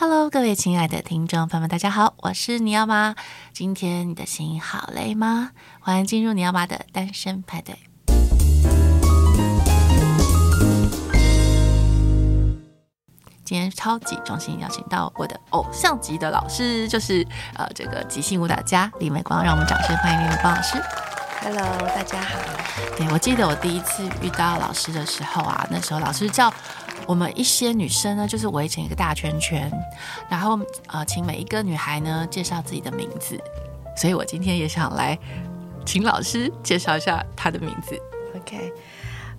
Hello，各位亲爱的听众朋友们，大家好，我是尼奥妈。今天你的心好累吗？欢迎进入尼奥妈的单身派对。今天超级荣幸邀请到我的偶像级的老师，就是呃这个即兴舞蹈家李美光，让我们掌声欢迎李美光老师。Hello，大家好。对，我记得我第一次遇到老师的时候啊，那时候老师叫。我们一些女生呢，就是围成一个大圈圈，然后呃，请每一个女孩呢介绍自己的名字。所以我今天也想来请老师介绍一下她的名字。OK，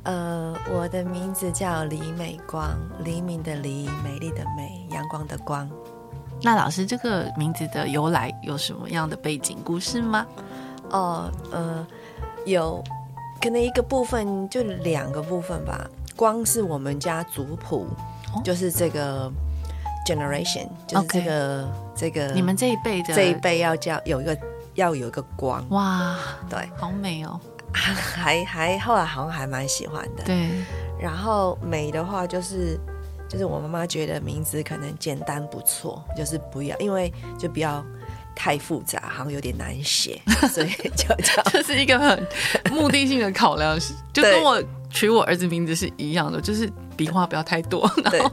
呃，我的名字叫李美光，黎明的黎，美丽的美，阳光的光。那老师这个名字的由来有什么样的背景故事吗？哦，呃，有可能一个部分就两个部分吧。光是我们家族谱，哦、就是这个 generation，就是这个.这个你们这一辈的这一辈要叫有一个要有一个光哇，对，好美哦，还还后来好像还蛮喜欢的，对。然后美的话就是就是我妈妈觉得名字可能简单不错，就是不要因为就不要太复杂，好像有点难写，所以就叫 这是一个很目的性的考量，就跟我。取我儿子名字是一样的，就是笔画不要太多，然后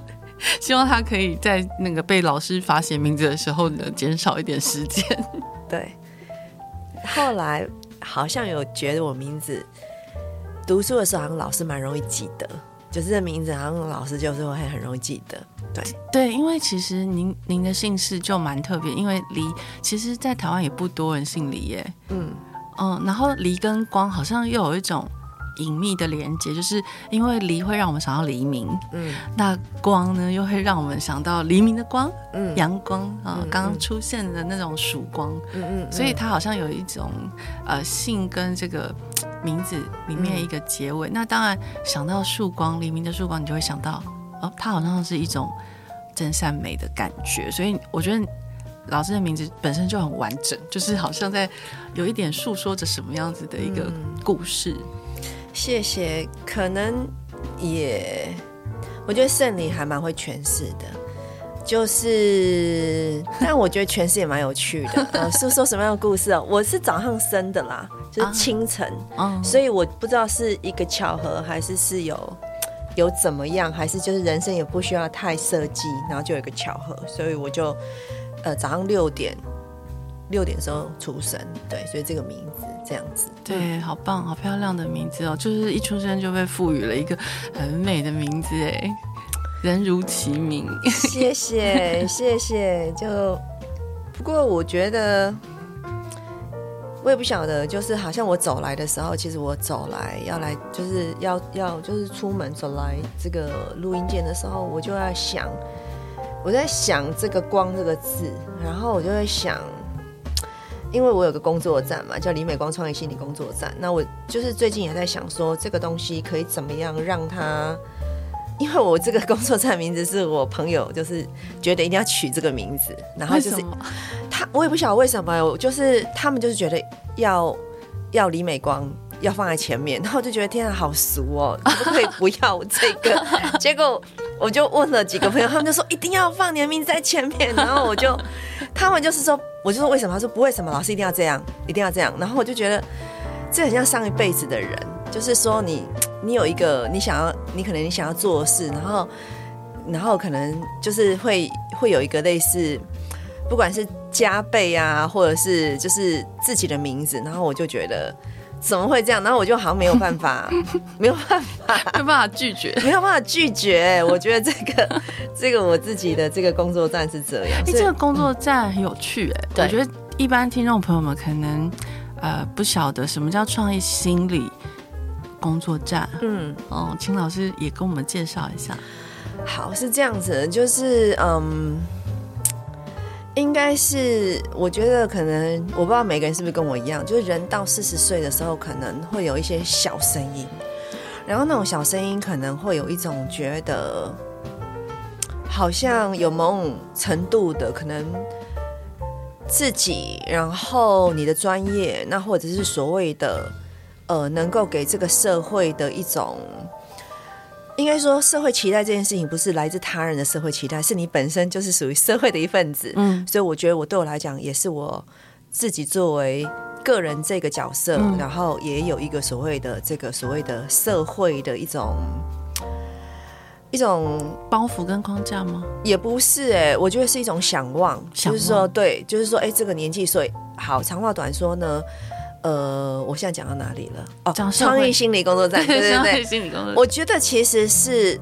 希望他可以在那个被老师罚写名字的时候呢，减少一点时间。对，后来好像有觉得我名字读书的时候，好像老师蛮容易记得，就是这名字好像老师就是会很容易记得。对 对，因为其实您您的姓氏就蛮特别，因为黎，其实在台湾也不多人姓黎耶。嗯嗯，然后黎跟光好像又有一种。隐秘的连接，就是因为离会让我们想到黎明，嗯，那光呢又会让我们想到黎明的光，嗯，阳光啊，刚刚出现的那种曙光，嗯嗯，所以它好像有一种呃性跟这个名字里面一个结尾。那当然想到曙光，黎明的曙光，你就会想到哦，它好像是一种真善美的感觉。所以我觉得老师的名字本身就很完整，就是好像在有一点诉说着什么样子的一个故事。谢谢，可能也，我觉得胜利还蛮会诠释的，就是，但我觉得诠释也蛮有趣的。呃，是说什么样的故事啊？我是早上生的啦，就是清晨，啊、所以我不知道是一个巧合，还是是有有怎么样，还是就是人生也不需要太设计，然后就有一个巧合，所以我就呃早上六点。六点的时候出生，对，所以这个名字这样子，对，好棒，好漂亮的名字哦，就是一出生就被赋予了一个很美的名字，哎，人如其名，谢谢谢谢，就不过我觉得我也不晓得，就是好像我走来的时候，其实我走来要来就是要要就是出门走来这个录音间的时候，我就在想，我在想这个光这个字，然后我就会想。因为我有个工作站嘛，叫李美光创业心理工作站。那我就是最近也在想说，这个东西可以怎么样让它？因为我这个工作站名字是我朋友就是觉得一定要取这个名字，然后就是他，我也不晓得为什么，就是他们就是觉得要要李美光要放在前面，然后我就觉得天啊，好俗哦，可不可以不要这个？结果我就问了几个朋友，他们就说一定要放你的名字在前面，然后我就他们就是说。我就说为什么？他说不为什么，老师一定要这样，一定要这样。然后我就觉得这很像上一辈子的人，就是说你你有一个你想要，你可能你想要做事，然后然后可能就是会会有一个类似，不管是加倍啊，或者是就是自己的名字，然后我就觉得。怎么会这样？然后我就好像没有办法，没有办法，没有办法拒绝，没有办法拒绝。我觉得这个，这个我自己的这个工作站是这样。哎，这个工作站很有趣哎。对我觉得一般听众朋友们可能呃不晓得什么叫创意心理工作站。嗯，哦，请老师也跟我们介绍一下。好，是这样子，就是嗯。应该是，我觉得可能我不知道每个人是不是跟我一样，就是人到四十岁的时候，可能会有一些小声音，然后那种小声音可能会有一种觉得，好像有某种程度的可能自己，然后你的专业，那或者是所谓的呃，能够给这个社会的一种应该说社会期待这件事情不是来自他人的社会期待，是你本身就是属于社会的一份子。嗯，所以我觉得我对我来讲也是我自己作为个人这个角色，嗯、然后也有一个所谓的这个所谓的社会的一种一种包袱跟框架吗？也不是哎、欸，我觉得是一种想望，想望就是说对，就是说哎、欸，这个年纪所以好，长话短说呢。呃，我现在讲到哪里了？哦，创意心理工作站，对 对对，心理工作。我觉得其实是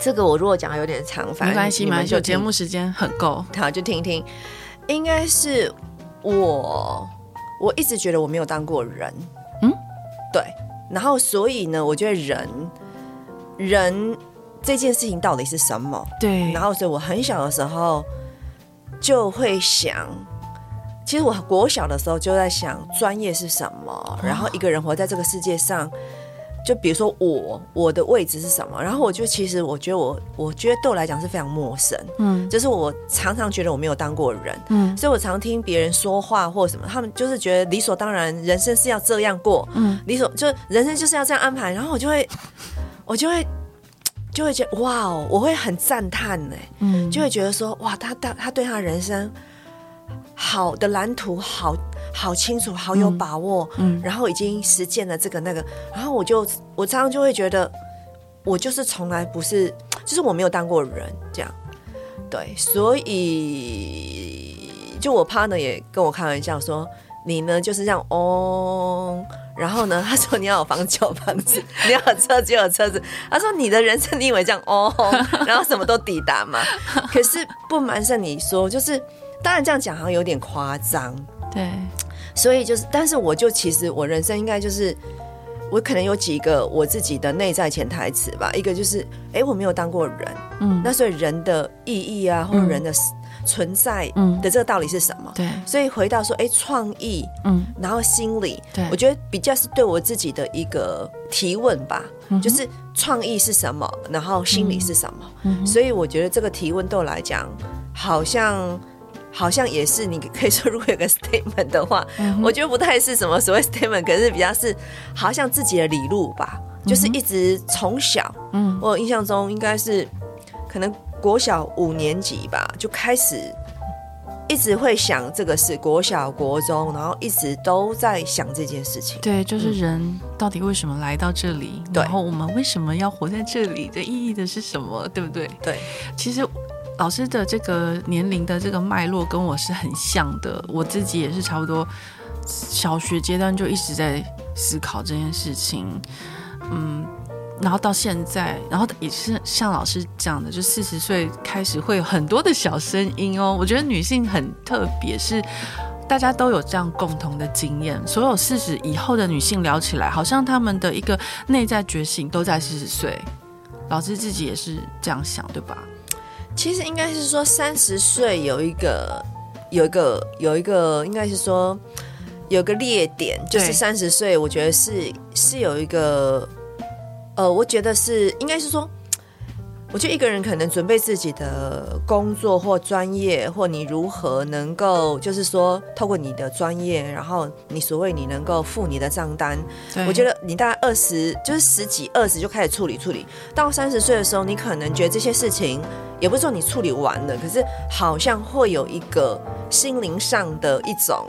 这个，我如果讲的有点长，没关系蛮久节目时间很够，好，就听一听。应该是我，我一直觉得我没有当过人，嗯，对。然后，所以呢，我觉得人，人这件事情到底是什么？对。然后，所以我很小的时候就会想。其实我国小的时候就在想专业是什么，然后一个人活在这个世界上，就比如说我我的位置是什么，然后我就其实我觉得我我觉得对我来讲是非常陌生，嗯，就是我常常觉得我没有当过人，嗯，所以我常听别人说话或什么，他们就是觉得理所当然，人生是要这样过，嗯，理所就人生就是要这样安排，然后我就会我就会就会觉得哇哦，我会很赞叹呢，嗯，就会觉得说哇，他他他对他的人生。好的蓝图，好好清楚，好有把握，嗯，嗯，然后已经实践了这个那个，然后我就我常常就会觉得，我就是从来不是，就是我没有当过人这样，对，所以就我 partner 也跟我开玩笑说，你呢就是这样哦，然后呢，他说你要有房就有房子，你要有车就有车子，他说你的人生你以为这样哦，然后什么都抵达嘛，可是不瞒着你说，就是。当然这样讲好像有点夸张，对，所以就是，但是我就其实我人生应该就是，我可能有几个我自己的内在潜台词吧。一个就是，哎、欸，我没有当过人，嗯，那所以人的意义啊，或者人的存在的这个道理是什么？对，所以回到说，哎、欸，创意，嗯，然后心理，对，我觉得比较是对我自己的一个提问吧，就是创意是什么，然后心理是什么？嗯所以我觉得这个提问对我来讲，好像。好像也是，你可以说，如果有个 statement 的话，嗯、我觉得不太是什么所谓 statement，可是比较是好像自己的理路吧，嗯、就是一直从小，嗯，我印象中应该是可能国小五年级吧，就开始一直会想这个事，国小、国中，然后一直都在想这件事情。对，就是人到底为什么来到这里？嗯、然后我们为什么要活在这里？的意义的是什么？对不对？对，其实。老师的这个年龄的这个脉络跟我是很像的，我自己也是差不多小学阶段就一直在思考这件事情，嗯，然后到现在，然后也是像老师讲的，就四十岁开始会有很多的小声音哦。我觉得女性很特别，是大家都有这样共同的经验，所有四十以后的女性聊起来，好像她们的一个内在觉醒都在四十岁。老师自己也是这样想，对吧？其实应该是说，三十岁有一个，有一个，有一个，应该是说有个裂点，就是三十岁，我觉得是是有一个，呃，我觉得是应该是说。我觉得一个人可能准备自己的工作或专业，或你如何能够，就是说透过你的专业，然后你所谓你能够付你的账单。我觉得你大概二十，就是十几二十就开始处理处理，到三十岁的时候，你可能觉得这些事情也不是说你处理完了，可是好像会有一个心灵上的一种。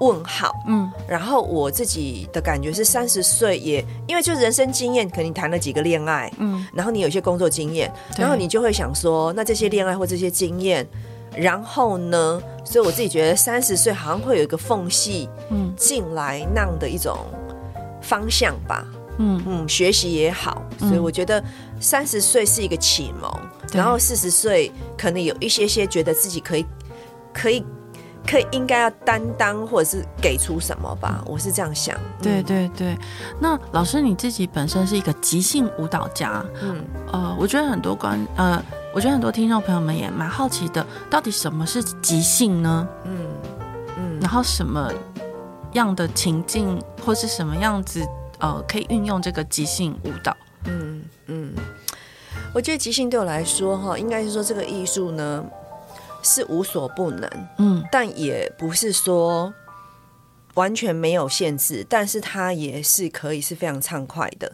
问号，嗯，然后我自己的感觉是三十岁也，因为就是人生经验，可能你谈了几个恋爱，嗯，然后你有一些工作经验，然后你就会想说，那这些恋爱或这些经验，然后呢，所以我自己觉得三十岁好像会有一个缝隙，嗯，进来那样的一种方向吧，嗯。嗯，学习也好，所以我觉得三十岁是一个启蒙，然后四十岁可能有一些些觉得自己可以可以。可以应该要担当，或者是给出什么吧，我是这样想。对对对，那老师你自己本身是一个即兴舞蹈家，嗯呃，我觉得很多观呃，我觉得很多听众朋友们也蛮好奇的，到底什么是即兴呢？嗯嗯，然后什么样的情境或是什么样子呃，可以运用这个即兴舞蹈？嗯嗯，我觉得即兴对我来说哈，应该是说这个艺术呢。是无所不能，嗯，但也不是说完全没有限制，但是它也是可以是非常畅快的。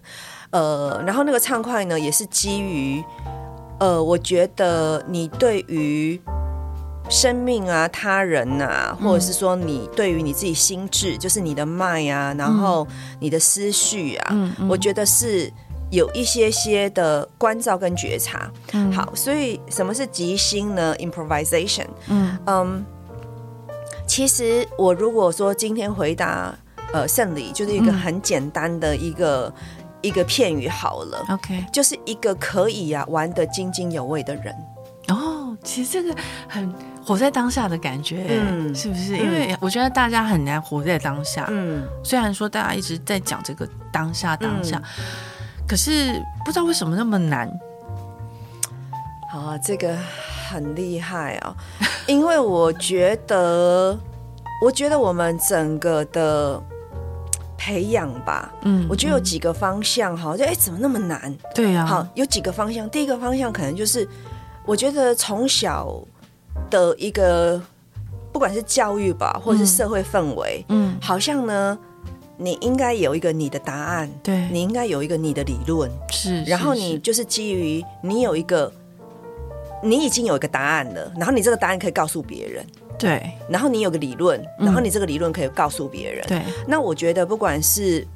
呃，然后那个畅快呢，也是基于，呃，我觉得你对于生命啊、他人啊，或者是说你对于你自己心智，就是你的脉啊，然后你的思绪啊，嗯嗯、我觉得是有一些些的关照跟觉察。嗯、好，所以什么是即兴呢？Improvisation。嗯嗯，其实我如果说今天回答呃胜利，就是一个很简单的一个。一个片语好了，OK，就是一个可以呀、啊、玩得津津有味的人。哦，其实这个很活在当下的感觉，嗯，是不是？因为我觉得大家很难活在当下，嗯，虽然说大家一直在讲这个当下当下，嗯、可是不知道为什么那么难。啊，这个很厉害啊、哦，因为我觉得，我觉得我们整个的。培养吧，嗯，我觉得有几个方向哈，就哎，怎么那么难？对呀，好，有几个方向。第一个方向可能就是，我觉得从小的一个，不管是教育吧，或者是社会氛围，嗯，好像呢，你应该有一个你的答案，对，你应该有一个你的理论，是，然后你就是基于你有一个，你已经有一个答案了，然后你这个答案可以告诉别人。对，然后你有个理论，然后你这个理论可以告诉别人。对，那我觉得不管是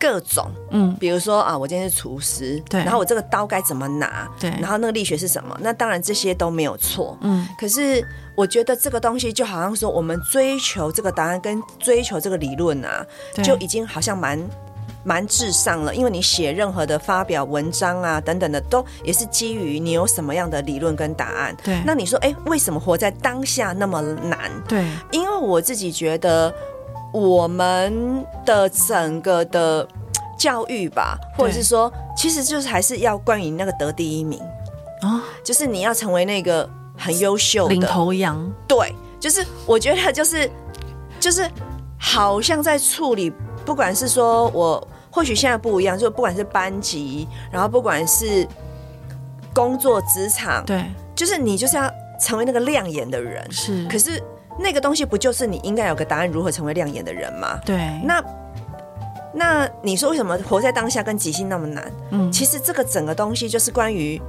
各种，嗯，比如说啊，我今天是厨师，对，然后我这个刀该怎么拿，对，然后那个力学是什么？那当然这些都没有错，嗯。可是我觉得这个东西就好像说，我们追求这个答案跟追求这个理论啊，就已经好像蛮。蛮至上了，因为你写任何的发表文章啊等等的，都也是基于你有什么样的理论跟答案。对，那你说，哎，为什么活在当下那么难？对，因为我自己觉得，我们的整个的教育吧，或者是说，其实就是还是要关于那个得第一名啊，哦、就是你要成为那个很优秀的领头羊。对，就是我觉得就是就是好像在处理。不管是说我或许现在不一样，就不管是班级，然后不管是工作职场，对，就是你就是要成为那个亮眼的人。是，可是那个东西不就是你应该有个答案，如何成为亮眼的人吗？对。那那你说为什么活在当下跟即兴那么难？嗯，其实这个整个东西就是关于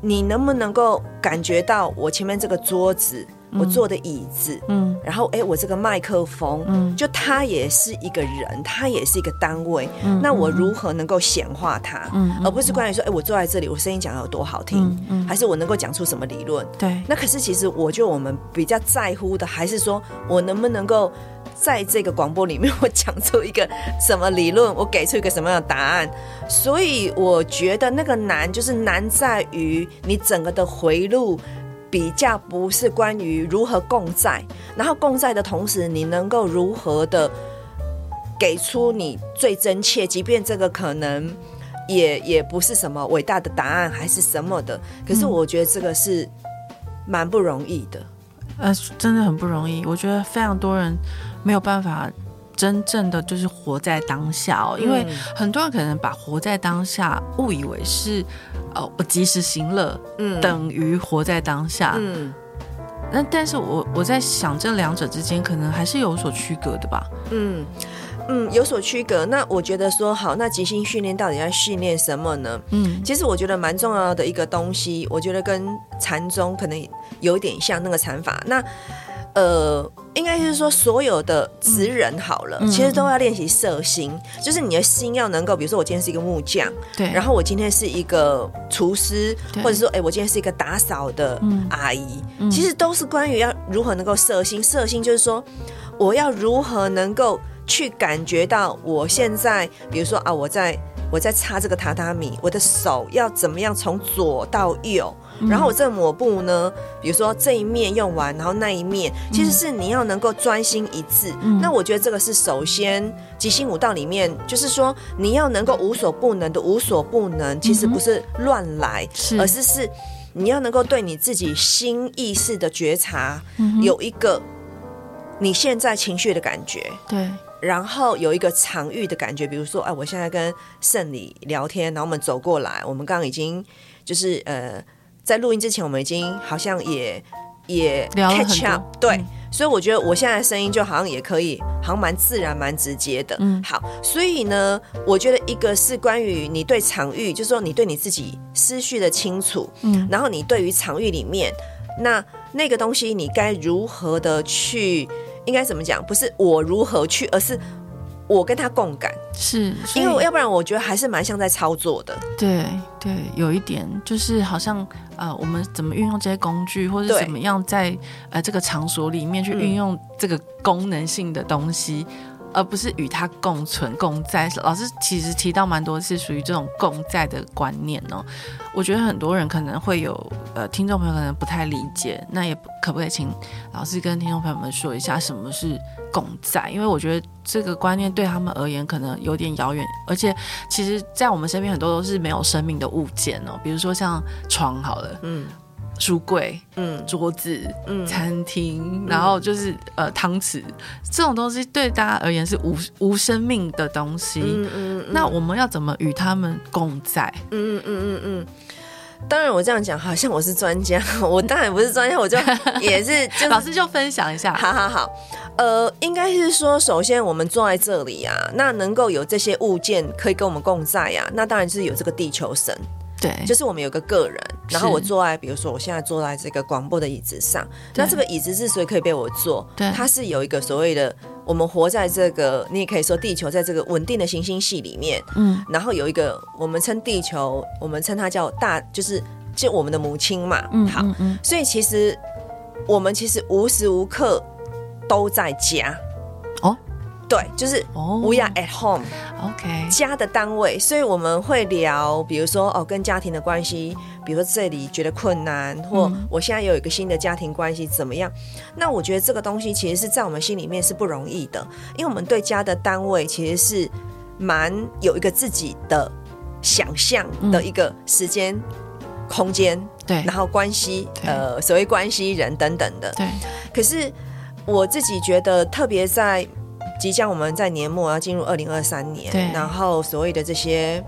你能不能够感觉到我前面这个桌子。我坐的椅子，嗯，然后哎，我这个麦克风，嗯，就它也是一个人，它也是一个单位，嗯，那我如何能够显化它，嗯，而不是关于说，哎，我坐在这里，我声音讲的有多好听，嗯，还是我能够讲出什么理论？对，那可是其实我觉得我们比较在乎的，还是说我能不能够在这个广播里面，我讲出一个什么理论，我给出一个什么样的答案？所以我觉得那个难，就是难在于你整个的回路。比较不是关于如何共在，然后共在的同时，你能够如何的给出你最真切，即便这个可能也也不是什么伟大的答案，还是什么的。可是我觉得这个是蛮不容易的，呃，真的很不容易。我觉得非常多人没有办法。真正的就是活在当下哦，因为很多人可能把活在当下误以为是哦，我及时行乐，嗯，等于活在当下，嗯。那但是我我在想，这两者之间可能还是有所区隔的吧，嗯嗯，有所区隔。那我觉得说好，那即兴训练到底要训练什么呢？嗯，其实我觉得蛮重要的一个东西，我觉得跟禅宗可能有点像那个禅法。那呃，应该是说所有的职人好了，嗯、其实都要练习色心，嗯、就是你的心要能够，比如说我今天是一个木匠，对，然后我今天是一个厨师，或者说，哎，我今天是一个打扫的阿姨，嗯、其实都是关于要如何能够色心。色心就是说，我要如何能够去感觉到我现在，比如说啊，我在我在擦这个榻榻米，我的手要怎么样从左到右。然后我这抹布呢，比如说这一面用完，然后那一面，其实是你要能够专心一致。嗯、那我觉得这个是首先即兴舞蹈里面，就是说你要能够无所不能的无所不能，其实不是乱来，是。而是是你要能够对你自己心意识的觉察，嗯、有一个你现在情绪的感觉，对，然后有一个场域的感觉，比如说，哎，我现在跟胜理聊天，然后我们走过来，我们刚刚已经就是呃。在录音之前，我们已经好像也也 catch up，对，所以我觉得我现在的声音就好像也可以，好像蛮自然、蛮直接的。嗯，好，所以呢，我觉得一个是关于你对场域，就是说你对你自己思绪的清楚，嗯，然后你对于场域里面那那个东西，你该如何的去，应该怎么讲？不是我如何去，而是。我跟他共感，是因为要不然我觉得还是蛮像在操作的。对对，有一点就是好像呃，我们怎么运用这些工具，或者怎么样在呃这个场所里面去运用这个功能性的东西。嗯而不是与它共存共在。老师其实提到蛮多是属于这种共在的观念哦。我觉得很多人可能会有呃，听众朋友可能不太理解。那也可不可以请老师跟听众朋友们说一下什么是共在？因为我觉得这个观念对他们而言可能有点遥远。而且其实，在我们身边很多都是没有生命的物件哦，比如说像床好了，嗯。书柜、嗯，桌子、嗯，餐厅，嗯，然后就是呃，汤匙这种东西对大家而言是无无生命的东西。嗯嗯，嗯，那我们要怎么与他们共在？嗯嗯嗯嗯嗯。当然，我这样讲好像我是专家，我当然不是专家，我就 也是、就是、老师就分享一下。好好好，呃，应该是说，首先我们坐在这里啊，那能够有这些物件可以跟我们共在呀、啊，那当然是有这个地球神。对，就是我们有个个人，然后我坐在，比如说我现在坐在这个广播的椅子上，那这个椅子之所以可以被我坐，对，它是有一个所谓的，我们活在这个，你也可以说地球在这个稳定的行星系里面，嗯，然后有一个我们称地球，我们称它叫大，就是就我们的母亲嘛，嗯，好，嗯，所以其实我们其实无时无刻都在家。对，就是 we are at home，OK，家的单位，所以我们会聊，比如说哦，跟家庭的关系，比如说这里觉得困难，或我现在有一个新的家庭关系怎么样？那我觉得这个东西其实是在我们心里面是不容易的，因为我们对家的单位其实是蛮有一个自己的想象的一个时间、空间，对，然后关系，呃，所谓关系人等等的，对。可是我自己觉得，特别在即将我们在年末要进入二零二三年，对，然后所谓的这些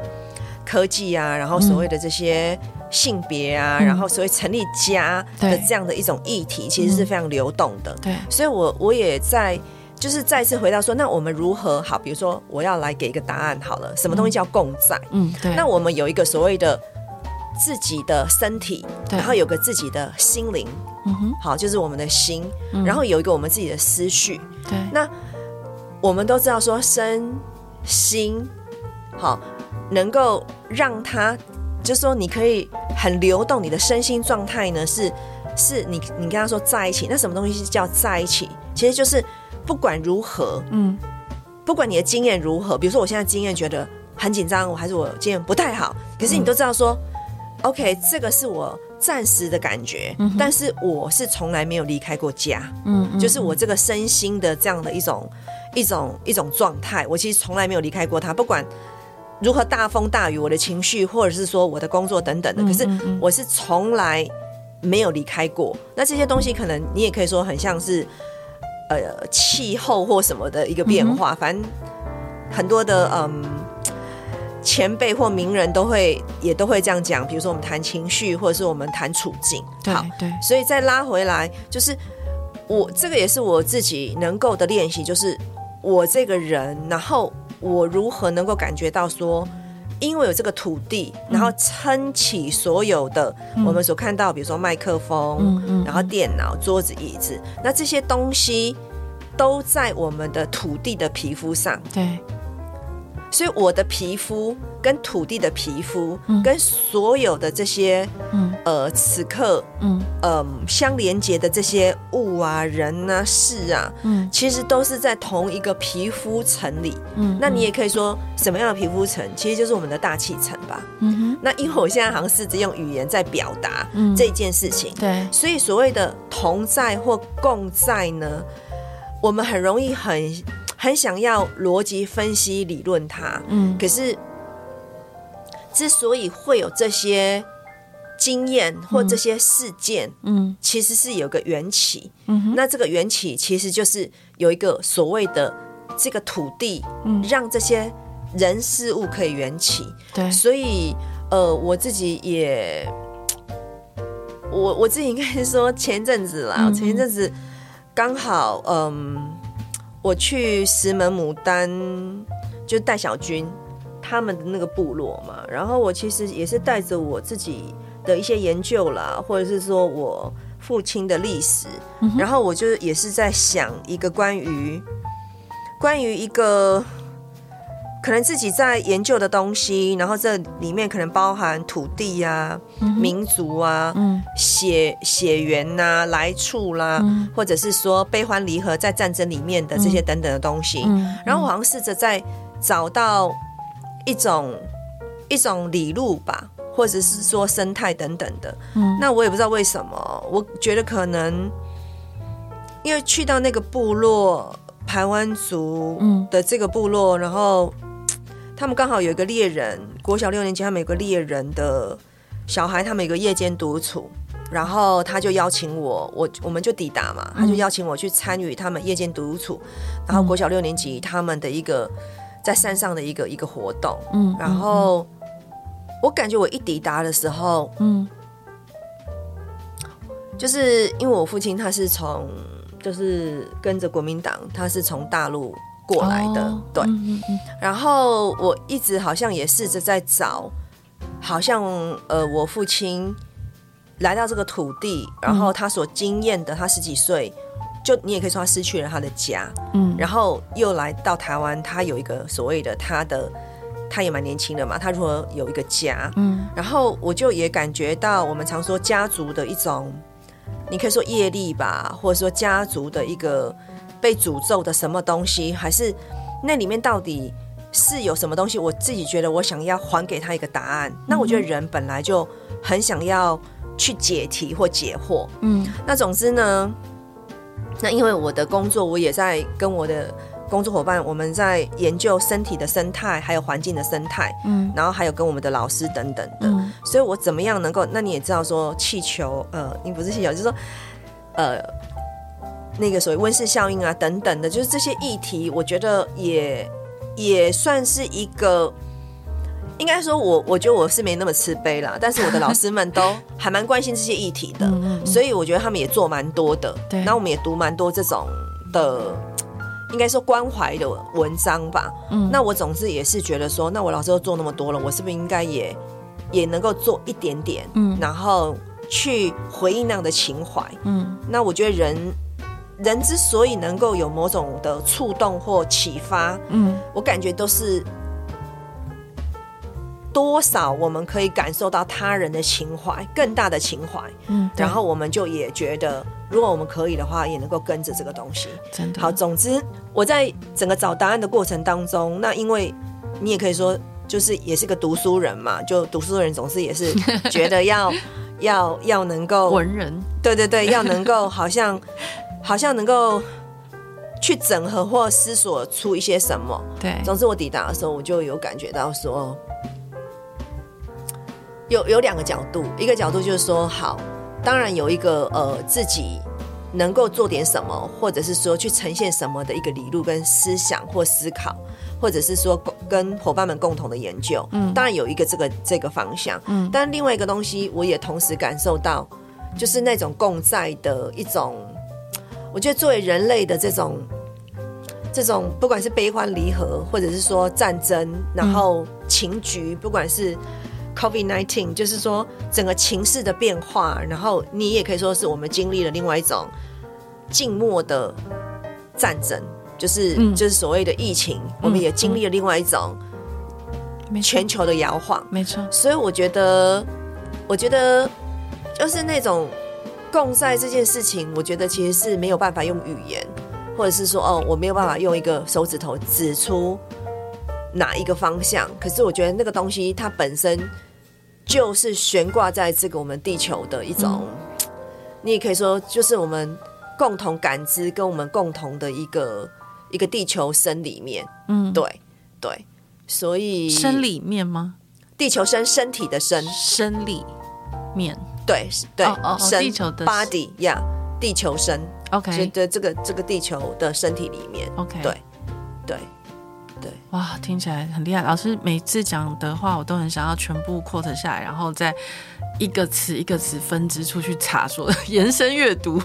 科技啊，然后所谓的这些性别啊，嗯、然后所谓成立家的这样的一种议题，其实是非常流动的。对，所以我我也在就是再次回到说，那我们如何好？比如说，我要来给一个答案好了，什么东西叫共在？嗯，对。那我们有一个所谓的自己的身体，然后有个自己的心灵，嗯哼，好，就是我们的心，然后有一个我们自己的思绪，对，那。我们都知道说身心好，能够让他，就是说你可以很流动，你的身心状态呢是是你你跟他说在一起，那什么东西是叫在一起？其实就是不管如何，嗯，不管你的经验如何，比如说我现在经验觉得很紧张，我还是我经验不太好，可是你都知道说，嗯，OK，这个是我。暂时的感觉，嗯，但是我是从来没有离开过家，嗯，嗯，就是我这个身心的这样的一种一种一种状态，我其实从来没有离开过他。不管如何大风大雨，我的情绪或者是说我的工作等等的，可是我是从来没有离开过。那这些东西可能你也可以说很像是呃气候或什么的一个变化，反正很多的嗯。前辈或名人都会也都会这样讲，比如说我们谈情绪，或者是我们谈处境。好，对，所以再拉回来，就是我这个也是我自己能够的练习，就是我这个人，然后我如何能够感觉到说，因为有这个土地，然后撑起所有的我们所看到，比如说麦克风，然后电脑、桌子、椅子，那这些东西都在我们的土地的皮肤上。对。所以我的皮肤跟土地的皮肤，嗯，跟所有的这些，嗯，呃，此刻，嗯，呃，相连接的这些物啊、人啊、事啊，嗯，其实都是在同一个皮肤层里，嗯，那你也可以说什么样的皮肤层，其实就是我们的大气层吧，嗯哼。那因为我现在好像试着用语言在表达这件事情，嗯，对，所以所谓的同在或共在呢，我们很容易很。很想要逻辑分析理论它，嗯，可是之所以会有这些经验或这些事件，嗯，其实是有个缘起，嗯，那这个缘起其实就是有一个所谓的这个土地，嗯，让这些人事物可以缘起，对，所以呃，我自己也，我我自己应该是说前阵子啦，前一阵子。刚好嗯，我去石门牡丹就带小军他们的那个部落嘛，然后我其实也是带着我自己的一些研究啦，或者是说我父亲的历史，嗯、然后我就也是在想一个关于关于一个。可能自己在研究的东西，然后这里面可能包含土地啊、嗯、民族啊、嗯、血血缘呐、啊、来处啦，嗯、或者是说悲欢离合在战争里面的这些等等的东西。然后我好像试着在找到一种一种理路吧，或者是说生态等等的。嗯、那我也不知道为什么，我觉得可能因为去到那个部落排湾族的这个部落，嗯、然后。他们刚好有一个猎人，国小六年级，他们有个猎人的小孩，他们有个夜间独处，然后他就邀请我，我我们就抵达嘛，他就邀请我去参与他们夜间独处，然后国小六年级他们的一个在山上的一个一个活动，嗯，然后我感觉我一抵达的时候，嗯，就是因为我父亲他是从就是跟着国民党，他是从大陆。过来的，哦、对，嗯嗯、然后我一直好像也试着在找，好像呃，我父亲来到这个土地，然后他所经验的，他十几岁，就你也可以说他失去了他的家，嗯，然后又来到台湾，他有一个所谓的他的，他也蛮年轻的嘛，他如何有一个家，嗯，然后我就也感觉到我们常说家族的一种，你可以说业力吧，或者说家族的一个。被诅咒的什么东西，还是那里面到底是有什么东西？我自己觉得，我想要还给他一个答案。嗯、那我觉得人本来就很想要去解题或解惑。嗯，那总之呢，那因为我的工作，我也在跟我的工作伙伴，我们在研究身体的生态，还有环境的生态。嗯，然后还有跟我们的老师等等的。嗯、所以我怎么样能够？那你也知道说气球，呃，你不是气球，就是说，呃。那个所谓温室效应啊，等等的，就是这些议题，我觉得也也算是一个，应该说我我觉得我是没那么慈悲啦，但是我的老师们都 还蛮关心这些议题的，所以我觉得他们也做蛮多的。对，那我们也读蛮多这种的，应该说关怀的文章吧。嗯，那我总之也是觉得说，那我老师都做那么多了，我是不是应该也也能够做一点点？嗯，然后去回应那样的情怀。嗯，那我觉得人。人之所以能够有某种的触动或启发，嗯，我感觉都是多少我们可以感受到他人的情怀，更大的情怀，嗯，然后我们就也觉得，如果我们可以的话，也能够跟着这个东西。真的好，总之我在整个找答案的过程当中，那因为你也可以说，就是也是个读书人嘛，就读书人总是也是 觉得要要要能够文人，对对对，要能够好像。好像能够去整合或思索出一些什么。对，总之我抵达的时候，我就有感觉到说，有有两个角度，一个角度就是说，好，当然有一个呃自己能够做点什么，或者是说去呈现什么的一个理路跟思想或思考，或者是说跟伙伴们共同的研究。嗯，当然有一个这个这个方向。嗯，但另外一个东西，我也同时感受到，就是那种共在的一种。我觉得作为人类的这种这种，不管是悲欢离合，或者是说战争，然后情局，不管是 COVID-19，就是说整个情势的变化，然后你也可以说是我们经历了另外一种静默的战争，就是、嗯、就是所谓的疫情，我们也经历了另外一种全球的摇晃，没错。所以我觉得，我觉得就是那种。共赛这件事情，我觉得其实是没有办法用语言，或者是说，哦，我没有办法用一个手指头指出哪一个方向。可是我觉得那个东西它本身就是悬挂在这个我们地球的一种，嗯、你也可以说就是我们共同感知跟我们共同的一个一个地球生里面。嗯，对对，所以生里面吗？地球生身体的生生里面。对对，身地球的 body 呀，地球身 OK，对这个这个地球的身体里面 OK，对对对，哇，听起来很厉害。老师每次讲的话，我都很想要全部 quote 下来，然后再一个词一个词分支出去查说，说延伸阅读。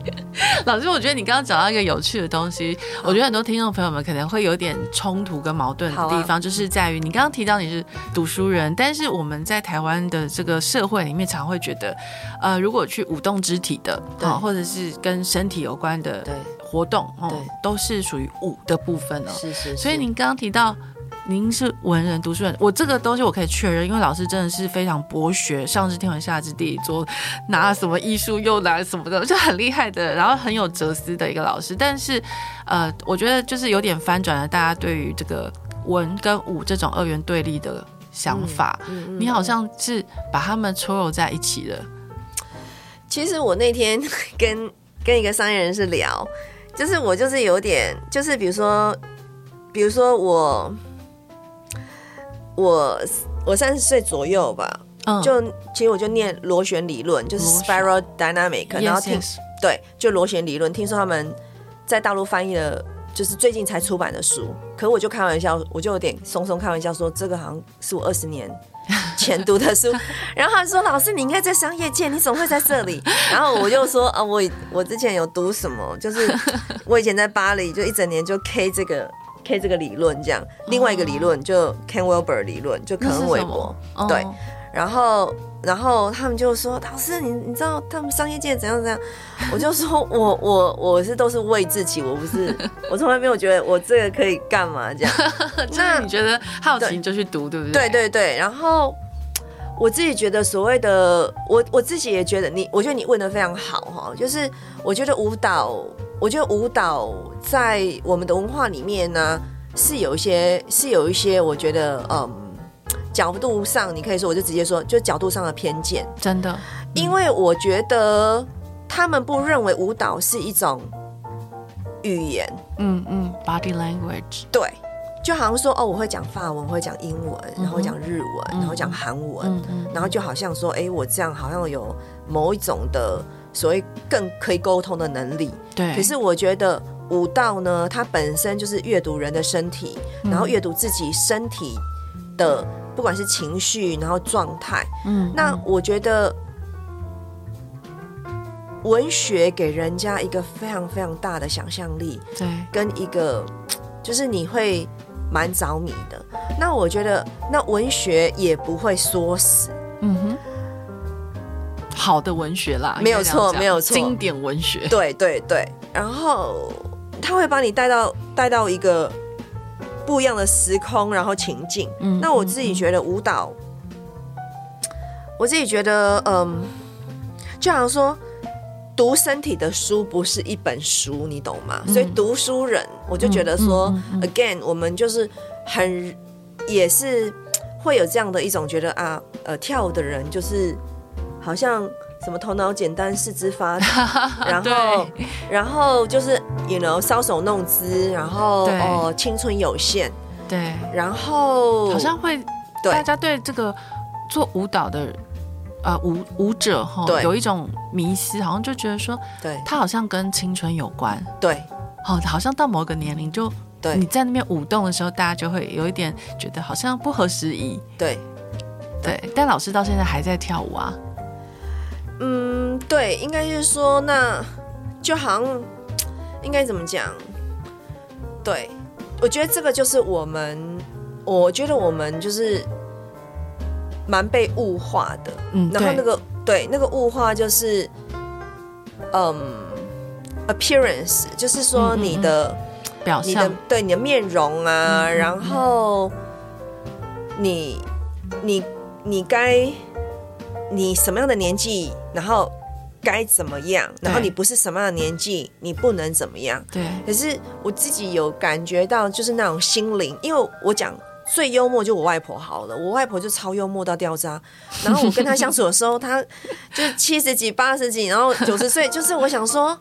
老师，我觉得你刚刚讲到一个有趣的东西，我觉得很多听众朋友们可能会有点冲突跟矛盾的地方，就是在于你刚刚提到你是读书人，但是我们在台湾的这个社会里面，常会觉得，呃，如果去舞动肢体的，啊，或者是跟身体有关的活动，哦，都是属于舞的部分哦。是是。所以您刚刚提到。您是文人读书人，我这个东西我可以确认，因为老师真的是非常博学，上知天文下知地理，做拿什么艺术又拿什么的，就很厉害的，然后很有哲思的一个老师。但是，呃，我觉得就是有点翻转了大家对于这个文跟武这种二元对立的想法。嗯嗯嗯、你好像是把他们搓揉在一起的。其实我那天跟跟一个商业人士聊，就是我就是有点，就是比如说，比如说我。我我三十岁左右吧，嗯、就其实我就念螺旋理论，就是 spiral dynamic，然后听.对，就螺旋理论。听说他们在大陆翻译了，就是最近才出版的书。可我就开玩笑，我就有点松松开玩笑说，这个好像是我二十年前读的书。然后他说：“老师，你应该在商业界，你怎么会在这里？” 然后我就说：“啊，我我之前有读什么，就是我以前在巴黎，就一整年就 K 这个。” K 这个理论这样，另外一个理论就 Ken Wilber 理论，就肯恩韦伯，对，然后然后他们就说，老师你你知道他们商业界怎样怎样，我就说我我我是都是为自己，我不是我从来没有觉得我这个可以干嘛这样，那你觉得好奇就去读对不对？对对对，然后我自己觉得所谓的我我自己也觉得你，我觉得你问的非常好哈，就是我觉得舞蹈。我觉得舞蹈在我们的文化里面呢，是有一些是有一些，我觉得嗯，角度上你可以说，我就直接说，就角度上的偏见，真的，因为我觉得他们不认为舞蹈是一种语言，嗯嗯，body language，对，就好像说哦，我会讲法文，我会讲英文，然后讲日文，然后讲韩文，然后就好像说，哎，我这样好像有某一种的。所谓更可以沟通的能力，对。可是我觉得舞蹈呢，它本身就是阅读人的身体，嗯、然后阅读自己身体的，不管是情绪，然后状态。嗯。那我觉得文学给人家一个非常非常大的想象力，对，跟一个就是你会蛮着迷的。那我觉得那文学也不会缩死。嗯哼。好的文学啦，没有错，没有错，经典文学，对对对。然后他会把你带到带到一个不一样的时空，然后情境。嗯，那我自己觉得舞蹈，嗯、我自己觉得，嗯，就好像说读身体的书不是一本书，你懂吗？嗯、所以读书人，我就觉得说、，again，我们就是很也是会有这样的一种觉得啊，呃，跳舞的人就是。好像什么头脑简单四肢发达，然后然后就是 you know 搔首弄姿，然后哦青春有限，对，然后好像会对。大家对这个做舞蹈的呃舞舞者哈有一种迷思，好像就觉得说，对，他好像跟青春有关，对，好，好像到某个年龄就对。你在那边舞动的时候，大家就会有一点觉得好像不合时宜，对，对，但老师到现在还在跳舞啊。嗯，对，应该是说，那就好像应该怎么讲？对，我觉得这个就是我们，我觉得我们就是蛮被物化的。嗯，然后那个对，对那个物化就是，嗯，appearance，就是说你的嗯嗯表象，你的对你的面容啊，然后你你你该。你什么样的年纪，然后该怎么样？然后你不是什么样的年纪，你不能怎么样？对。可是我自己有感觉到，就是那种心灵，因为我讲最幽默就我外婆好了，我外婆就超幽默到掉渣。然后我跟她相处的时候，她就七十几、八十几，然后九十岁，就是我想说，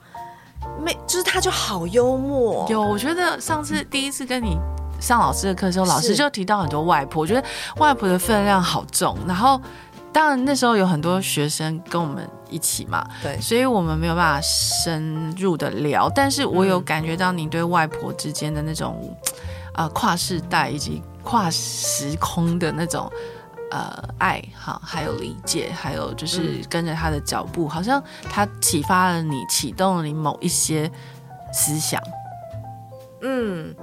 没，就是她就好幽默。有，我觉得上次第一次跟你上老师的课的时候，老师就提到很多外婆，我觉得外婆的分量好重，然后。当然那时候有很多学生跟我们一起嘛，对，所以我们没有办法深入的聊。但是我有感觉到你对外婆之间的那种，呃跨世代以及跨时空的那种呃爱哈，还有理解，还有就是跟着他的脚步，嗯、好像他启发了你，启动了你某一些思想。嗯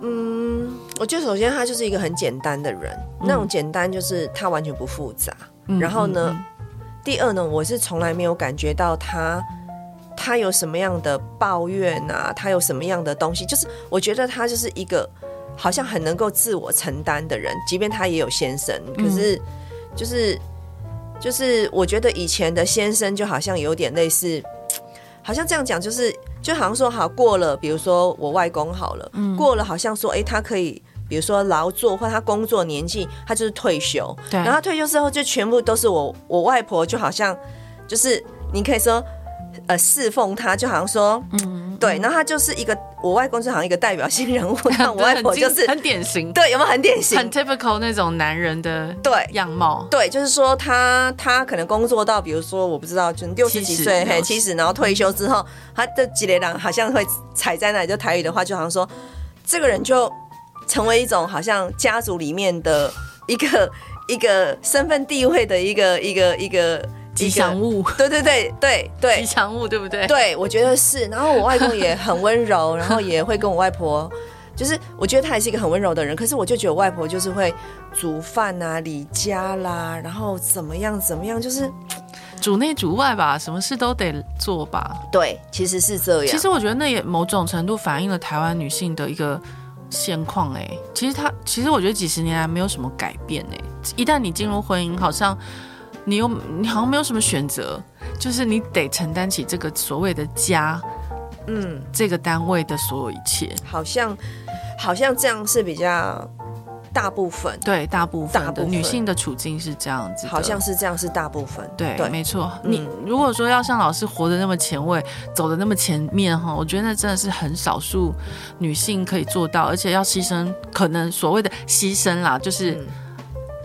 嗯，我觉得首先他就是一个很简单的人，嗯、那种简单就是他完全不复杂。嗯、然后呢，第二呢，我是从来没有感觉到他。他有什么样的抱怨啊？他有什么样的东西？就是我觉得他就是一个好像很能够自我承担的人，即便他也有先生，可是就是就是我觉得以前的先生就好像有点类似，好像这样讲就是就好像说好过了，比如说我外公好了，过了好像说哎，他可以比如说劳作或他工作年纪，他就是退休，然后他退休之后就全部都是我我外婆，就好像就是你可以说。呃，侍奉他就好像说，嗯，对，然后他就是一个我外公，就好像一个代表性人物，那我外婆就是很典型，对，有没有很典型，很 typical 那种男人的对样貌，对，就是说他他可能工作到，比如说我不知道，就六十几岁，嘿，七十，然后退休之后，他的几列人好像会踩在那里，就台语的话，就好像说这个人就成为一种好像家族里面的一个一个身份地位的一个一个一个。一个吉祥物，对对对对对，吉祥物对不对？对，我觉得是。然后我外公也很温柔，然后也会跟我外婆，就是我觉得他也是一个很温柔的人。可是我就觉得我外婆就是会煮饭啊、理家啦，然后怎么样怎么样，就是主内主外吧，什么事都得做吧。对，其实是这样。其实我觉得那也某种程度反映了台湾女性的一个现况。哎，其实她，其实我觉得几十年来没有什么改变。哎，一旦你进入婚姻，好像。你又你好像没有什么选择，就是你得承担起这个所谓的家，嗯，这个单位的所有一切，好像好像这样是比较大部分，对，大部分的女性的处境是这样子，好像是这样是大部分，对，对。没错。嗯、你如果说要像老师活得那么前卫，走得那么前面哈，我觉得那真的是很少数女性可以做到，而且要牺牲，可能所谓的牺牲啦，就是。嗯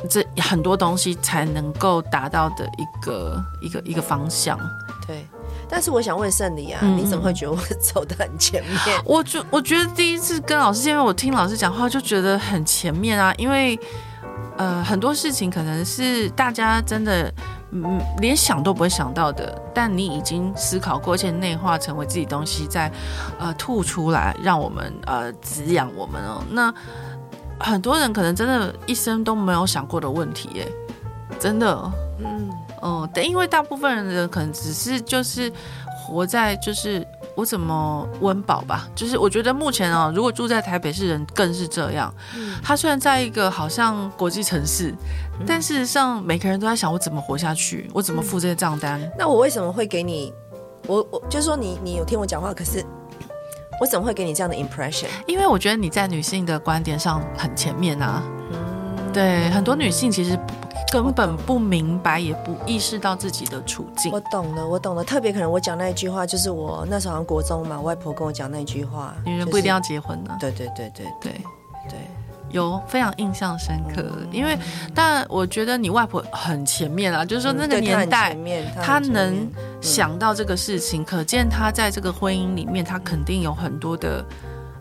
这很多东西才能够达到的一个一个一个方向，对。但是我想问胜理啊，嗯、你怎么会觉得我走的很前面？我觉我觉得第一次跟老师见面，我听老师讲话就觉得很前面啊，因为呃很多事情可能是大家真的嗯连想都不会想到的，但你已经思考过，而且内化成为自己东西，在呃吐出来，让我们呃滋养我们哦。那很多人可能真的一生都没有想过的问题，耶，真的，嗯哦，但因为大部分人可能只是就是活在就是我怎么温饱吧，就是我觉得目前啊，如果住在台北市人更是这样，嗯他虽然在一个好像国际城市，但事实上每个人都在想我怎么活下去，我怎么付这些账单。那我为什么会给你？我我就是说你你有听我讲话，可是。我怎么会给你这样的 impression？因为我觉得你在女性的观点上很前面啊。嗯，对，很多女性其实根本不明白，也不意识到自己的处境。我懂了，我懂了。特别可能我讲那一句话，就是我那时候好像国中嘛，我外婆跟我讲那句话：女人不一定要结婚呢。对对对对对对。有非常印象深刻，因为但我觉得你外婆很前面啊，就是说那个年代，她能想到这个事情，可见她在这个婚姻里面，她肯定有很多的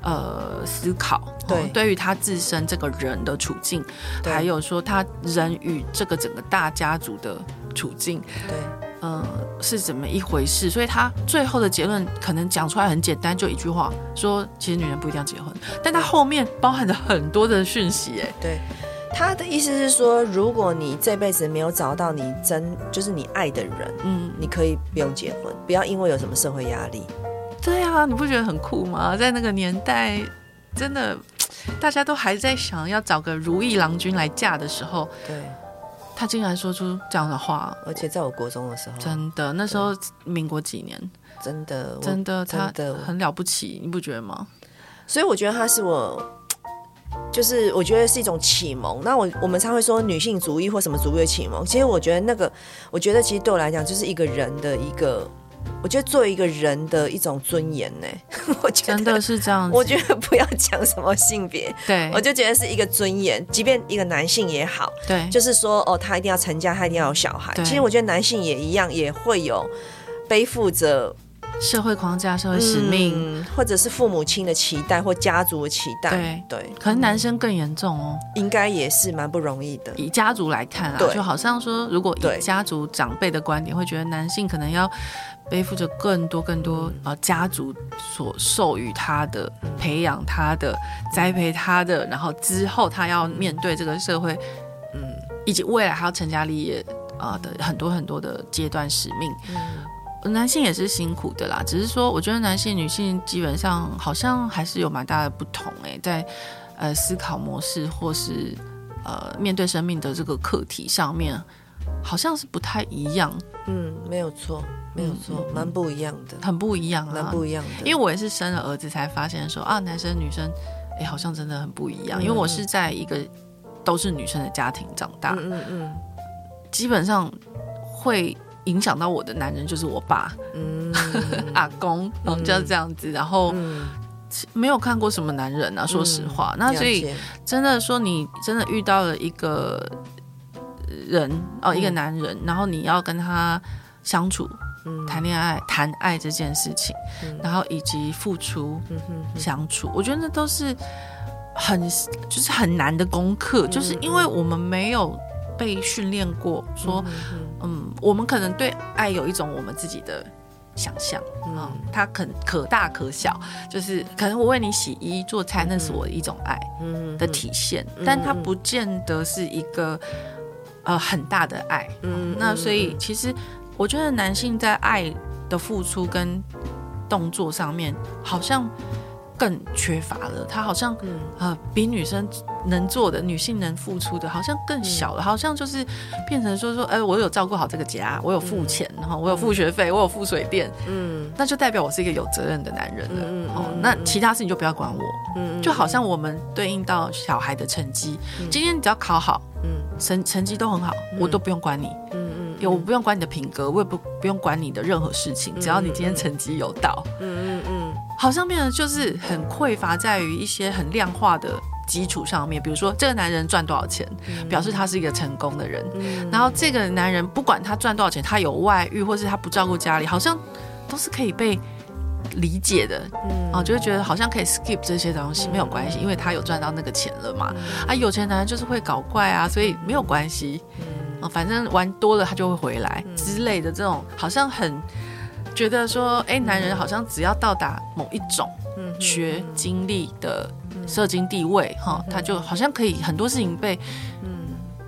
呃思考，对，对于他自身这个人的处境，还有说他人与这个整个大家族的处境，对。嗯、呃，是怎么一回事？所以他最后的结论可能讲出来很简单，就一句话，说其实女人不一定要结婚，但他后面包含着很多的讯息，哎，对，他的意思是说，如果你这辈子没有找到你真就是你爱的人，嗯，你可以不用结婚，不要因为有什么社会压力。对啊，你不觉得很酷吗？在那个年代，真的大家都还在想要找个如意郎君来嫁的时候，对。他竟然说出这样的话，而且在我国中的时候，真的那时候民国几年，真的真的他的很了不起，你不觉得吗？所以我觉得他是我，就是我觉得是一种启蒙。那我我们常会说女性主义或什么主义的启蒙，其实我觉得那个，我觉得其实对我来讲就是一个人的一个。我觉得作为一个人的一种尊严呢，我觉得真的是这样。我觉得不要讲什么性别，对，我就觉得是一个尊严，即便一个男性也好，对，就是说哦，他一定要成家，他一定要有小孩。其实我觉得男性也一样，也会有背负着社会框架、社会使命，嗯、或者是父母亲的期待或家族的期待。对对，可能男生更严重哦，应该也是蛮不容易的。以家族来看啊，就好像说，如果以家族长辈的观点，会觉得男性可能要背负着更多更多呃家族所授予他的、培养他的、栽培他的，然后之后他要面对这个社会，嗯，以及未来还要成家立业啊、呃、的很多很多的阶段使命。嗯男性也是辛苦的啦，只是说，我觉得男性、女性基本上好像还是有蛮大的不同诶，在呃思考模式或是呃面对生命的这个课题上面，好像是不太一样。嗯，没有错，没有错，蛮、嗯、不一样的，很不一样啊，蛮不一样的。因为我也是生了儿子才发现说啊，男生女生哎，好像真的很不一样。嗯、因为我是在一个都是女生的家庭长大，嗯嗯，嗯，基本上会。影响到我的男人就是我爸，嗯，阿公，然后就是这样子，然后没有看过什么男人啊，说实话。那所以真的说，你真的遇到了一个人哦，一个男人，然后你要跟他相处，谈恋爱，谈爱这件事情，然后以及付出，相处，我觉得那都是很就是很难的功课，就是因为我们没有。被训练过，说，嗯，我们可能对爱有一种我们自己的想象，嗯，它可可大可小，就是可能我为你洗衣做菜，那是我一种爱的体现，但它不见得是一个呃很大的爱，嗯，那所以其实我觉得男性在爱的付出跟动作上面好像。更缺乏了，他好像、嗯、呃比女生能做的，女性能付出的，好像更小了，嗯、好像就是变成说说，哎、欸，我有照顾好这个家，我有付钱，然后、嗯、我有付学费，嗯、我有付水电，嗯，那就代表我是一个有责任的男人了，嗯、哦，那其他事情就不要管我，嗯，就好像我们对应到小孩的成绩，嗯、今天你只要考好，嗯，成成绩都很好，我都不用管你，嗯嗯，我不用管你的品格，我也不不用管你的任何事情，只要你今天成绩有到，嗯。好像变得就是很匮乏，在于一些很量化的基础上面，比如说这个男人赚多少钱，表示他是一个成功的人。然后这个男人不管他赚多少钱，他有外遇或是他不照顾家里，好像都是可以被理解的。嗯啊，就会觉得好像可以 skip 这些东西没有关系，因为他有赚到那个钱了嘛。啊，有钱男人就是会搞怪啊，所以没有关系。啊，反正玩多了他就会回来之类的这种，好像很。觉得说，哎，男人好像只要到达某一种学经历的社经地位，哈，他就好像可以很多事情被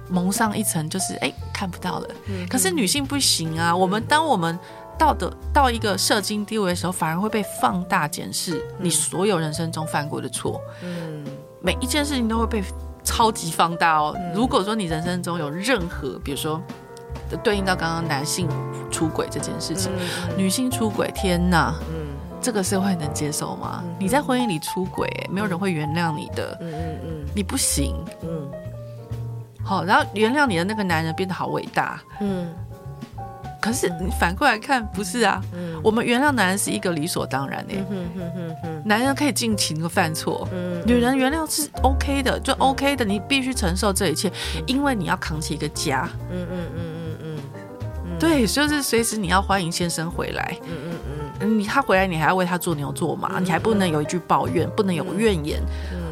蒙上一层，就是哎看不到了。可是女性不行啊，我们当我们到的到一个社经地位的时候，反而会被放大检视你所有人生中犯过的错，嗯，每一件事情都会被超级放大哦。如果说你人生中有任何，比如说。对应到刚刚男性出轨这件事情，嗯、女性出轨，天哪，嗯，这个社会能接受吗？嗯、你在婚姻里出轨，没有人会原谅你的，嗯嗯嗯，你不行，嗯，好，然后原谅你的那个男人变得好伟大，嗯。可是你反过来看，不是啊？嗯、我们原谅男人是一个理所当然的。嗯嗯嗯嗯、男人可以尽情的犯错，嗯、女人原谅是 OK 的，就 OK 的。你必须承受这一切，嗯、因为你要扛起一个家。嗯嗯嗯对，就是随时你要欢迎先生回来。嗯嗯嗯。你他回来，你还要为他做牛做马，嗯、你还不能有一句抱怨，不能有怨言。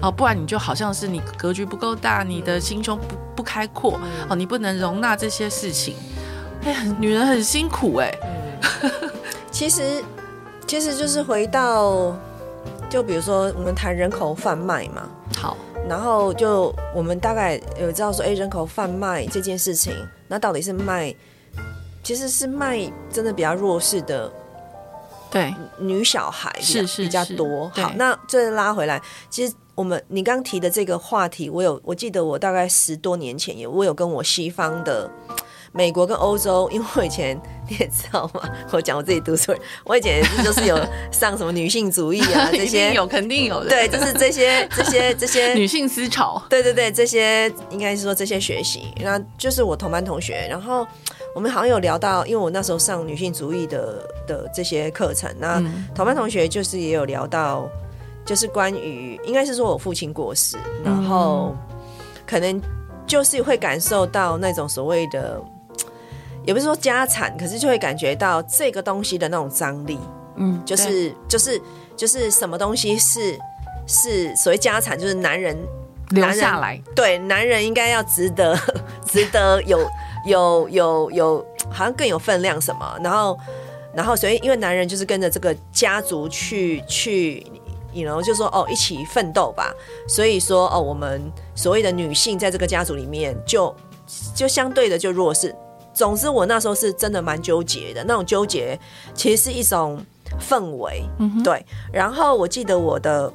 哦，不然你就好像是你格局不够大，你的心胸不不开阔。嗯、哦，你不能容纳这些事情。哎呀，女人很辛苦哎、其实，其实就是回到，就比如说我们谈人口贩卖嘛。好，然后就我们大概有知道说，哎，人口贩卖这件事情，那到底是卖，其实是卖真的比较弱势的，对，女小孩是是比较多。好，那这拉回来，其实我们你刚提的这个话题，我有我记得我大概十多年前也我有跟我西方的。美国跟欧洲，因为我以前你也知道嘛，我讲我自己读书，我以前就是有上什么女性主义啊 这些，有肯定有的，对，就是这些这些这些。女性思潮，对对对，这些应该是说这些学习，那就是我同班同学，然后我们好像有聊到，因为我那时候上女性主义的的这些课程，那同班同学就是也有聊到，就是关于应该是说我父亲过世，然后可能就是会感受到那种所谓的。也不是说家产，可是就会感觉到这个东西的那种张力，嗯，就是就是就是什么东西是是所谓家产，就是男人留下来，对，男人应该要值得 值得有有有有，好像更有分量什么，然后然后所以因为男人就是跟着这个家族去去。你 you know, 就说哦，一起奋斗吧。所以说哦，我们所谓的女性在这个家族里面就，就就相对的就弱势。总之，我那时候是真的蛮纠结的。那种纠结其实是一种氛围，嗯、对。然后我记得我的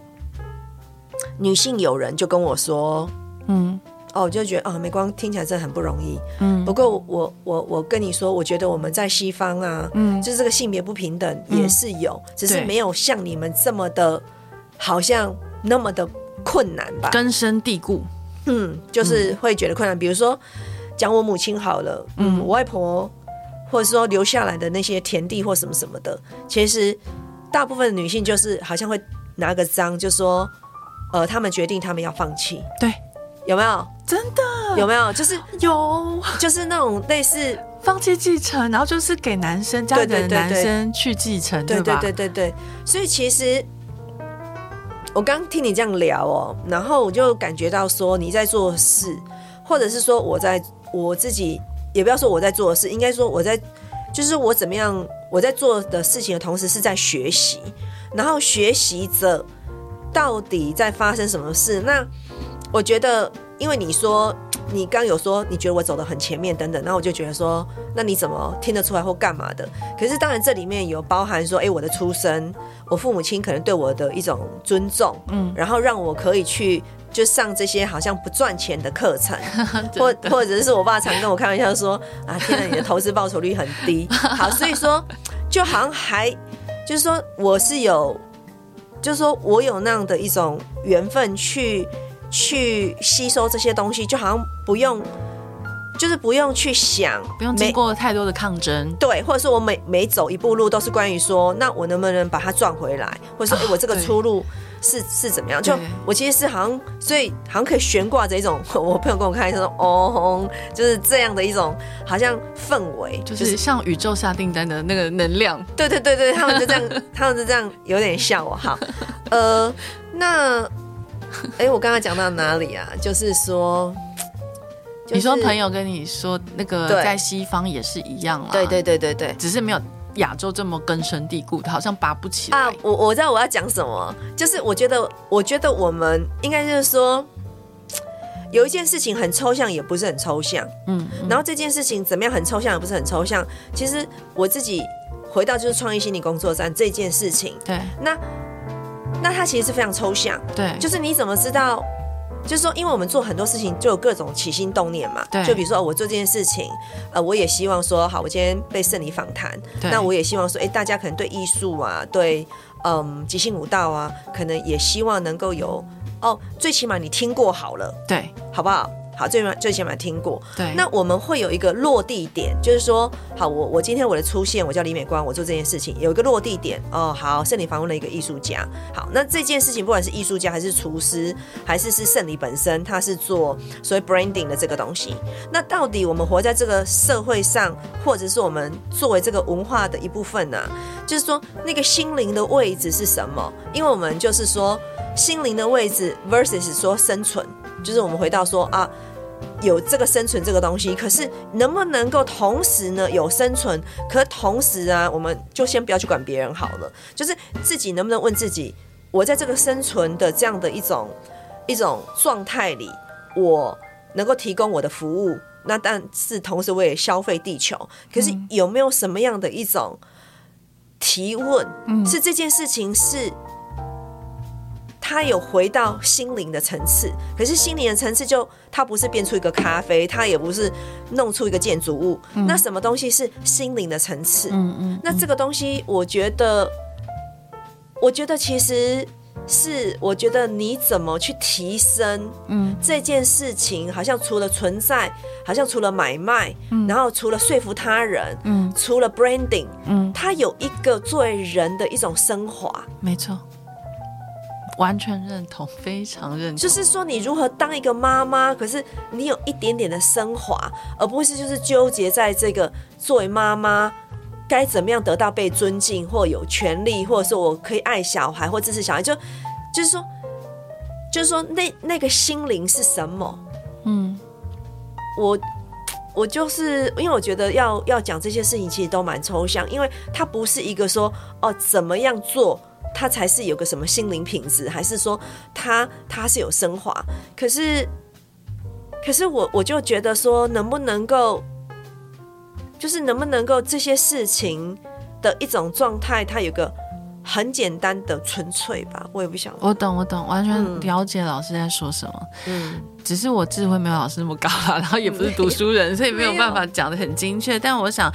女性友人就跟我说，嗯，哦，我就觉得哦，美光听起来真的很不容易。嗯，不过我我我跟你说，我觉得我们在西方啊，嗯，就是这个性别不平等也是有，嗯、只是没有像你们这么的。好像那么的困难吧，根深蒂固。嗯，就是会觉得困难。嗯、比如说，讲我母亲好了，嗯，我外婆，或者说留下来的那些田地或什么什么的，其实大部分的女性就是好像会拿个章，就说，呃，他们决定他们要放弃。对，有没有？真的有没有？就是有，就是那种类似放弃继承，然后就是给男生家里的男生去继承，对对对对对。所以其实。我刚听你这样聊哦，然后我就感觉到说你在做事，或者是说我在我自己，也不要说我在做事，应该说我在，就是我怎么样，我在做的事情的同时是在学习，然后学习着到底在发生什么事。那我觉得，因为你说你刚有说你觉得我走得很前面等等，那我就觉得说，那你怎么听得出来或干嘛的？可是当然这里面有包含说，哎，我的出身。我父母亲可能对我的一种尊重，嗯，然后让我可以去就上这些好像不赚钱的课程，或或者是我爸常跟我开玩笑说啊，天哪，你的投资报酬率很低，好，所以说就好像还就是说我是有，就是说我有那样的一种缘分去去吸收这些东西，就好像不用。就是不用去想，不用经过太多的抗争，对，或者说我每每走一步路都是关于说，那我能不能把它赚回来，或者说，哎、欸，我这个出路是、哦、是怎么样？就我其实是好像，所以好像可以悬挂着一种，我朋友跟我开说，哦，就是这样的一种好像氛围，就是像宇宙下订单的那个能量。对对对对，他们就这样，他们就这样有点像我。好，呃，那，哎、欸，我刚刚讲到哪里啊？就是说。就是、你说朋友跟你说那个在西方也是一样啊，对对对对对，只是没有亚洲这么根深蒂固，好像拔不起来。啊，我我知道我要讲什么，就是我觉得我觉得我们应该就是说，有一件事情很抽象，也不是很抽象，嗯，嗯，然后这件事情怎么样很抽象，也不是很抽象。其实我自己回到就是创意心理工作站这件事情，对，那那它其实是非常抽象，对，就是你怎么知道？就是说，因为我们做很多事情就有各种起心动念嘛，对。就比如说，我做这件事情，呃，我也希望说，好，我今天被圣礼访谈，对那我也希望说，哎，大家可能对艺术啊，对，嗯，即兴舞蹈啊，可能也希望能够有，哦，最起码你听过好了，对，好不好？好，最起码最起码听过。对，那我们会有一个落地点，就是说，好，我我今天我的出现，我叫李美光，我做这件事情有一个落地点。哦，好，圣礼访问了一个艺术家。好，那这件事情不管是艺术家还是厨师，还是是圣礼本身，他是做所谓 branding 的这个东西。那到底我们活在这个社会上，或者是我们作为这个文化的一部分呢、啊？就是说，那个心灵的位置是什么？因为我们就是说，心灵的位置 versus 说生存，就是我们回到说啊。有这个生存这个东西，可是能不能够同时呢有生存？可同时啊，我们就先不要去管别人好了，就是自己能不能问自己：我在这个生存的这样的一种一种状态里，我能够提供我的服务，那但是同时我也消费地球。可是有没有什么样的一种提问？嗯，是这件事情是？他有回到心灵的层次，可是心灵的层次就它不是变出一个咖啡，它也不是弄出一个建筑物。嗯、那什么东西是心灵的层次？嗯嗯。嗯，那这个东西，我觉得，我觉得其实是，我觉得你怎么去提升，嗯，这件事情，好像除了存在，好像除了买卖，嗯、然后除了说服他人，嗯，除了 branding，嗯，它有一个作为人的一种升华，没错。完全认同，非常认同。就是说，你如何当一个妈妈，可是你有一点点的升华，而不是就是纠结在这个作为妈妈该怎么样得到被尊敬，或有权利，或者说我可以爱小孩或支持小孩，就就是说，就是说那那个心灵是什么？嗯，我我就是因为我觉得要要讲这些事情，其实都蛮抽象，因为它不是一个说哦怎么样做，他才是有个什么心灵品质，还是说他他是有升华？可是可是我我就觉得说，能不能够？就是能不能够这些事情的一种状态，它有个很简单的纯粹吧，我也不想。我懂，我懂，完全了解老师在说什么。嗯，只是我智慧没有老师那么高啦，然后也不是读书人，嗯、所以没有办法讲的很精确。但我想，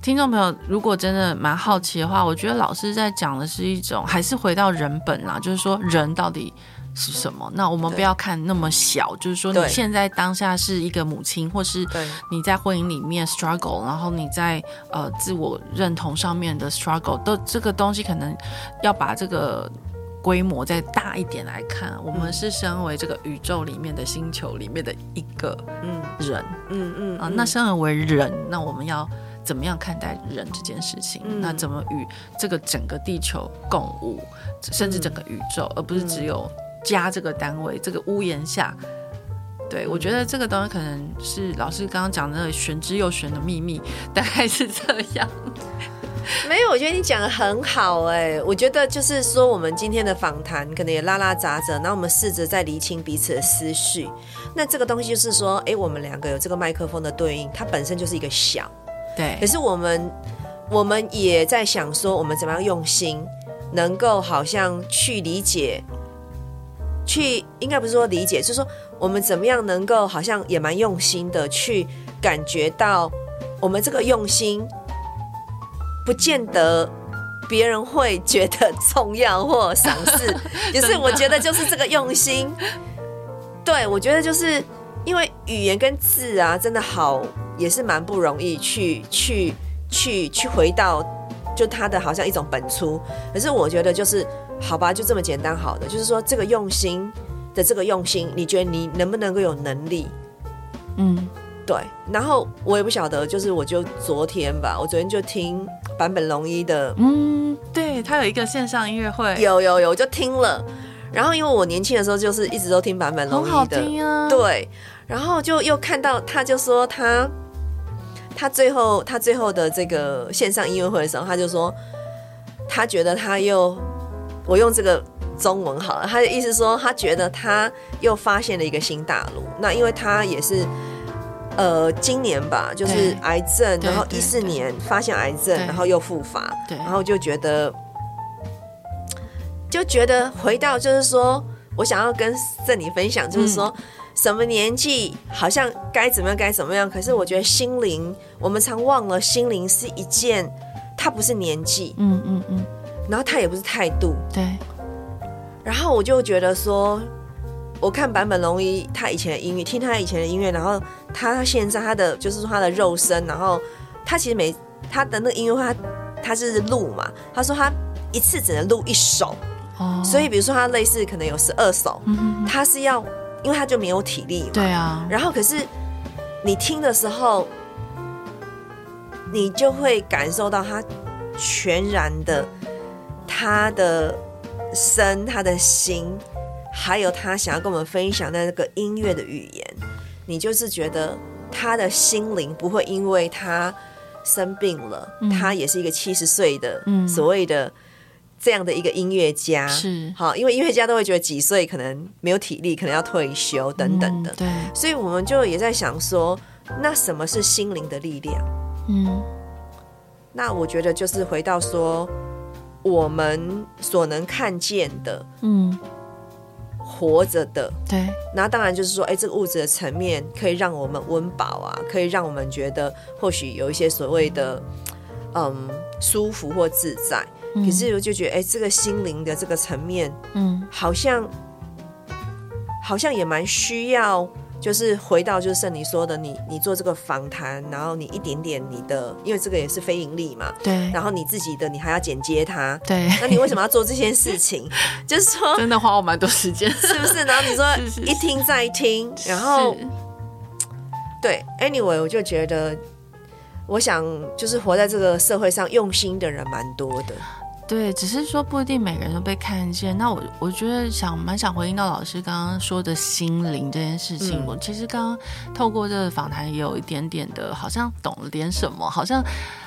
听众朋友如果真的蛮好奇的话，我觉得老师在讲的是一种，还是回到人本啦，就是说人到底。是什么？那我们不要看那么小，就是说你现在当下是一个母亲，或是你在婚姻里面 struggle，然后你在呃自我认同上面的 struggle，都这个东西可能要把这个规模再大一点来看。我们是身为这个宇宙里面的星球里面的一个嗯人，嗯嗯啊，那身为人，那我们要怎么样看待人这件事情？那怎么与这个整个地球共舞，甚至整个宇宙，而不是只有。家这个单位，这个屋檐下，对，我觉得这个东西可能是老师刚刚讲的那个玄之又玄的秘密，大概是这样。没有，我觉得你讲的很好哎，我觉得就是说，我们今天的访谈可能也拉拉杂杂，然后我们试着在厘清彼此的思绪。那这个东西就是说，哎，我们两个有这个麦克风的对应，它本身就是一个小，对。可是我们我们也在想说，我们怎么样用心，能够好像去理解。去应该不是说理解，就是说我们怎么样能够好像也蛮用心的去感觉到我们这个用心，不见得别人会觉得重要或赏识，也是我觉得就是这个用心。对，我觉得就是因为语言跟字啊，真的好也是蛮不容易去去去去回到就他的好像一种本初，可是我觉得就是。好吧，就这么简单。好的，就是说这个用心的这个用心，你觉得你能不能够有能力？嗯，对。然后我也不晓得，就是我就昨天吧，我昨天就听坂本龙一的，嗯，对，他有一个线上音乐会，有有有，我就听了。然后因为我年轻的时候就是一直都听坂本龙一的，很好听啊。对，然后就又看到他就说他他最后他最后的这个线上音乐会的时候，他就说他觉得他又。我用这个中文好了，他的意思说，他觉得他又发现了一个新大陆。那因为他也是，呃，今年吧，就是癌症，然后一四年发现癌症，然后又复发，然后就觉得，就觉得回到就是说，我想要跟这里分享，就是说，什么年纪好像该怎么样该怎么样，可是我觉得心灵，我们常忘了，心灵是一件，它不是年纪，嗯嗯嗯。然后它也不是态度，对。然后我就觉得说，我看坂本龙一他以前的音乐，听他以前的音乐，然后他现在他的就是说他的肉身，然后他其实每他的那个音乐会，他他是录嘛，他说他一次只能录一首，哦。所以比如说他类似可能有十二首，嗯，他是要，因为他就没有体力嘛，对啊。然后可是你听的时候，你就会感受到他全然的。他的身，他的心，还有他想要跟我们分享的那个音乐的语言，你就是觉得他的心灵不会因为他生病了，嗯、他也是一个七十岁的、嗯、所谓的这样的一个音乐家，是。好，因为音乐家都会觉得几岁可能没有体力，可能要退休等等的，嗯、对，所以我们就也在想说，那什么是心灵的力量？嗯，那我觉得就是回到说。我们所能看见的，嗯，活着的，对，那当然就是说，哎，这个物质的层面可以让我们温饱啊，可以让我们觉得或许有一些所谓的，嗯，舒服或自在。嗯，可是我就觉得，哎，这个心灵的这个层面，嗯，好像，好像也蛮需要。就是回到就是圣你说的，你你做这个访谈，然后你一点点你的，因为这个也是非盈利嘛，对。然后你自己的，你还要剪接它，对。那你为什么要做这件事情？就是说，真的花我蛮多时间，是不是？然后你说 一听再听，然后对，anyway，我就觉得，我想就是活在这个社会上用心的人蛮多的。对，只是说不一定每个人都被看见。那我我觉得想蛮想回应到老师刚刚说的心灵这件事情。嗯、我其实刚刚透过这个访谈也有一点点的，好像懂了点什么。好像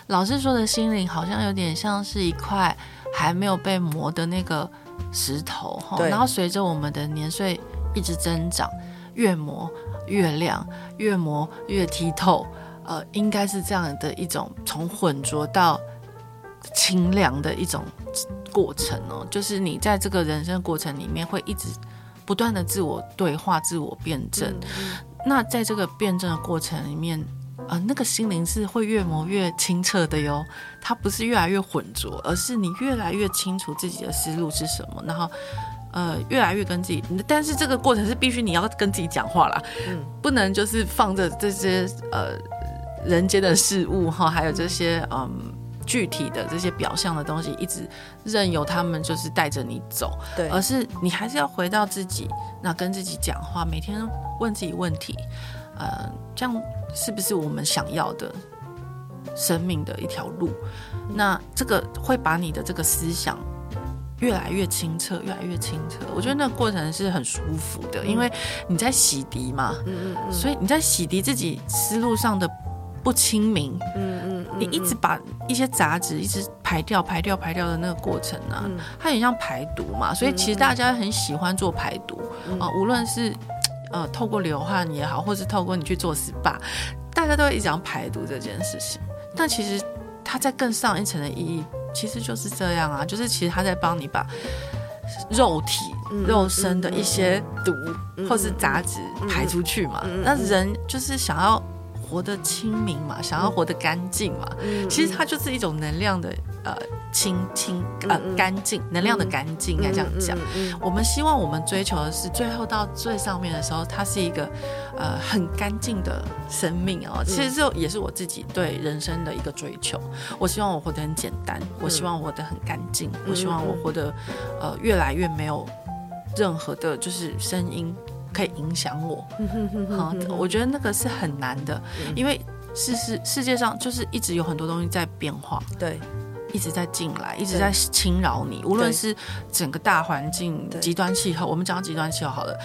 老师说的心灵，好像有点像是一块还没有被磨的那个石头哈。然后随着我们的年岁一直增长，越磨越亮，越磨越剔透。呃，应该是这样的一种从浑浊到。清凉的一种过程哦，就是你在这个人生过程里面会一直不断的自我对话、自我辩证。嗯、那在这个辩证的过程里面，呃，那个心灵是会越磨越清澈的哟。它不是越来越浑浊，而是你越来越清楚自己的思路是什么，然后呃，越来越跟自己。但是这个过程是必须你要跟自己讲话啦，嗯，不能就是放着这些呃人间的事物哈，还有这些嗯。嗯具体的这些表象的东西，一直任由他们就是带着你走，对，而是你还是要回到自己，那跟自己讲话，每天问自己问题，呃，这样是不是我们想要的生命的一条路？那这个会把你的这个思想越来越清澈，越来越清澈。我觉得那个过程是很舒服的，因为你在洗涤嘛，嗯嗯嗯，所以你在洗涤自己思路上的不清明，嗯嗯。你一直把一些杂质一直排掉、排掉、排掉的那个过程啊，嗯、它很像排毒嘛，所以其实大家很喜欢做排毒啊、无论是呃透过流汗也好，或是透过你去做 SPA，大家都会一直讲排毒这件事情。但其实它在更上一层的意义，其实就是这样啊，就是其实它在帮你把肉体、嗯、肉身的一些毒、嗯、或是杂质排出去嘛。嗯、那人就是想要。活得清明嘛，想要活得干净嘛，嗯、其实它就是一种能量的呃清清呃干净，能量的干净应该这样讲。我们希望我们追求的是最后到最上面的时候，它是一个呃很干净的生命哦。其实这也是我自己对人生的一个追求。我希望我活得很简单，我希望我活得很干净，我希望我活得呃越来越没有任何的就是声音。可以影响我，好，我觉得那个是很难的，因为世世世界上就是一直有很多东西在变化，对，一直在进来，一直在侵扰你，无论是整个大环境、极端气候，我们讲极端气候好了，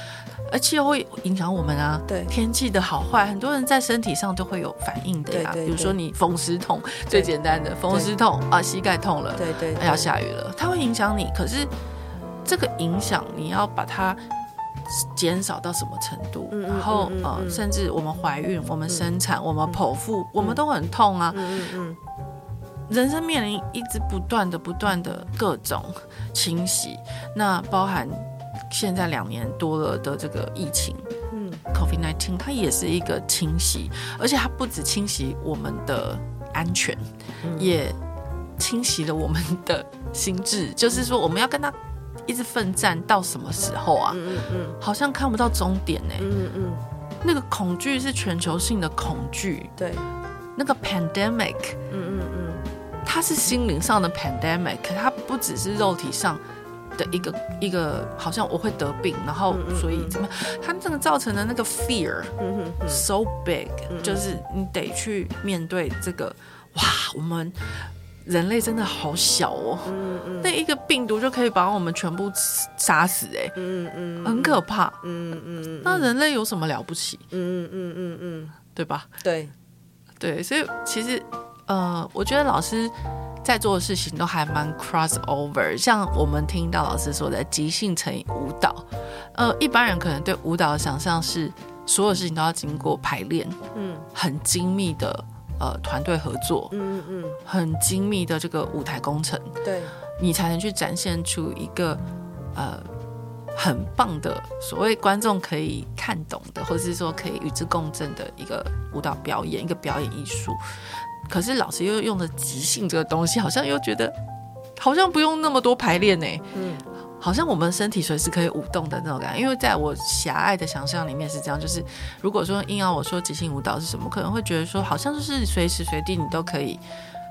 而气候会影响我们啊，对，天气的好坏，很多人在身体上都会有反应的呀，比如说你风湿痛，最简单的风湿痛啊，膝盖痛了，对对，要下雨了，它会影响你，可是这个影响你要把它。减少到什么程度？嗯、然后、呃，甚至我们怀孕、我们生产、嗯、我们剖腹，嗯、我们都很痛啊。嗯嗯嗯、人生面临一直不断的、不断的各种侵袭，那包含现在两年多了的这个疫情，嗯，COVID-19，它也是一个侵袭，而且它不止侵袭我们的安全，嗯、也侵袭了我们的心智。就是说，我们要跟他。一直奋战到什么时候啊？嗯嗯，好像看不到终点呢。嗯嗯，那个恐惧是全球性的恐惧。对，那个 pandemic，嗯嗯嗯，它是心灵上的 pandemic，它不只是肉体上的一个一个，好像我会得病，然后所以怎么样？它这个造成的那个 fear，嗯嗯，so big，就是你得去面对这个。哇，我们。人类真的好小哦，嗯嗯，那一个病毒就可以把我们全部杀死哎，嗯嗯，很可怕，嗯嗯，那人类有什么了不起？嗯嗯嗯嗯，对吧？对。对，所以其实呃，我觉得老师在做的事情都还蛮 cross over，像我们听到老师说的即兴乘以舞蹈，呃，一般人可能对舞蹈的想象是所有事情都要经过排练，嗯，很精密的。呃，团队合作，嗯嗯，很精密的这个舞台工程，对，你才能去展现出一个呃很棒的所谓观众可以看懂的，或者是说可以与之共振的一个舞蹈表演，一个表演艺术。可是老师又用了即兴这个东西，好像又觉得好像不用那么多排练呢，嗯。好像我们身体随时可以舞动的那种感觉，因为在我狭隘的想象里面是这样，就是如果说硬要我说即兴舞蹈是什么，可能会觉得说好像就是随时随地你都可以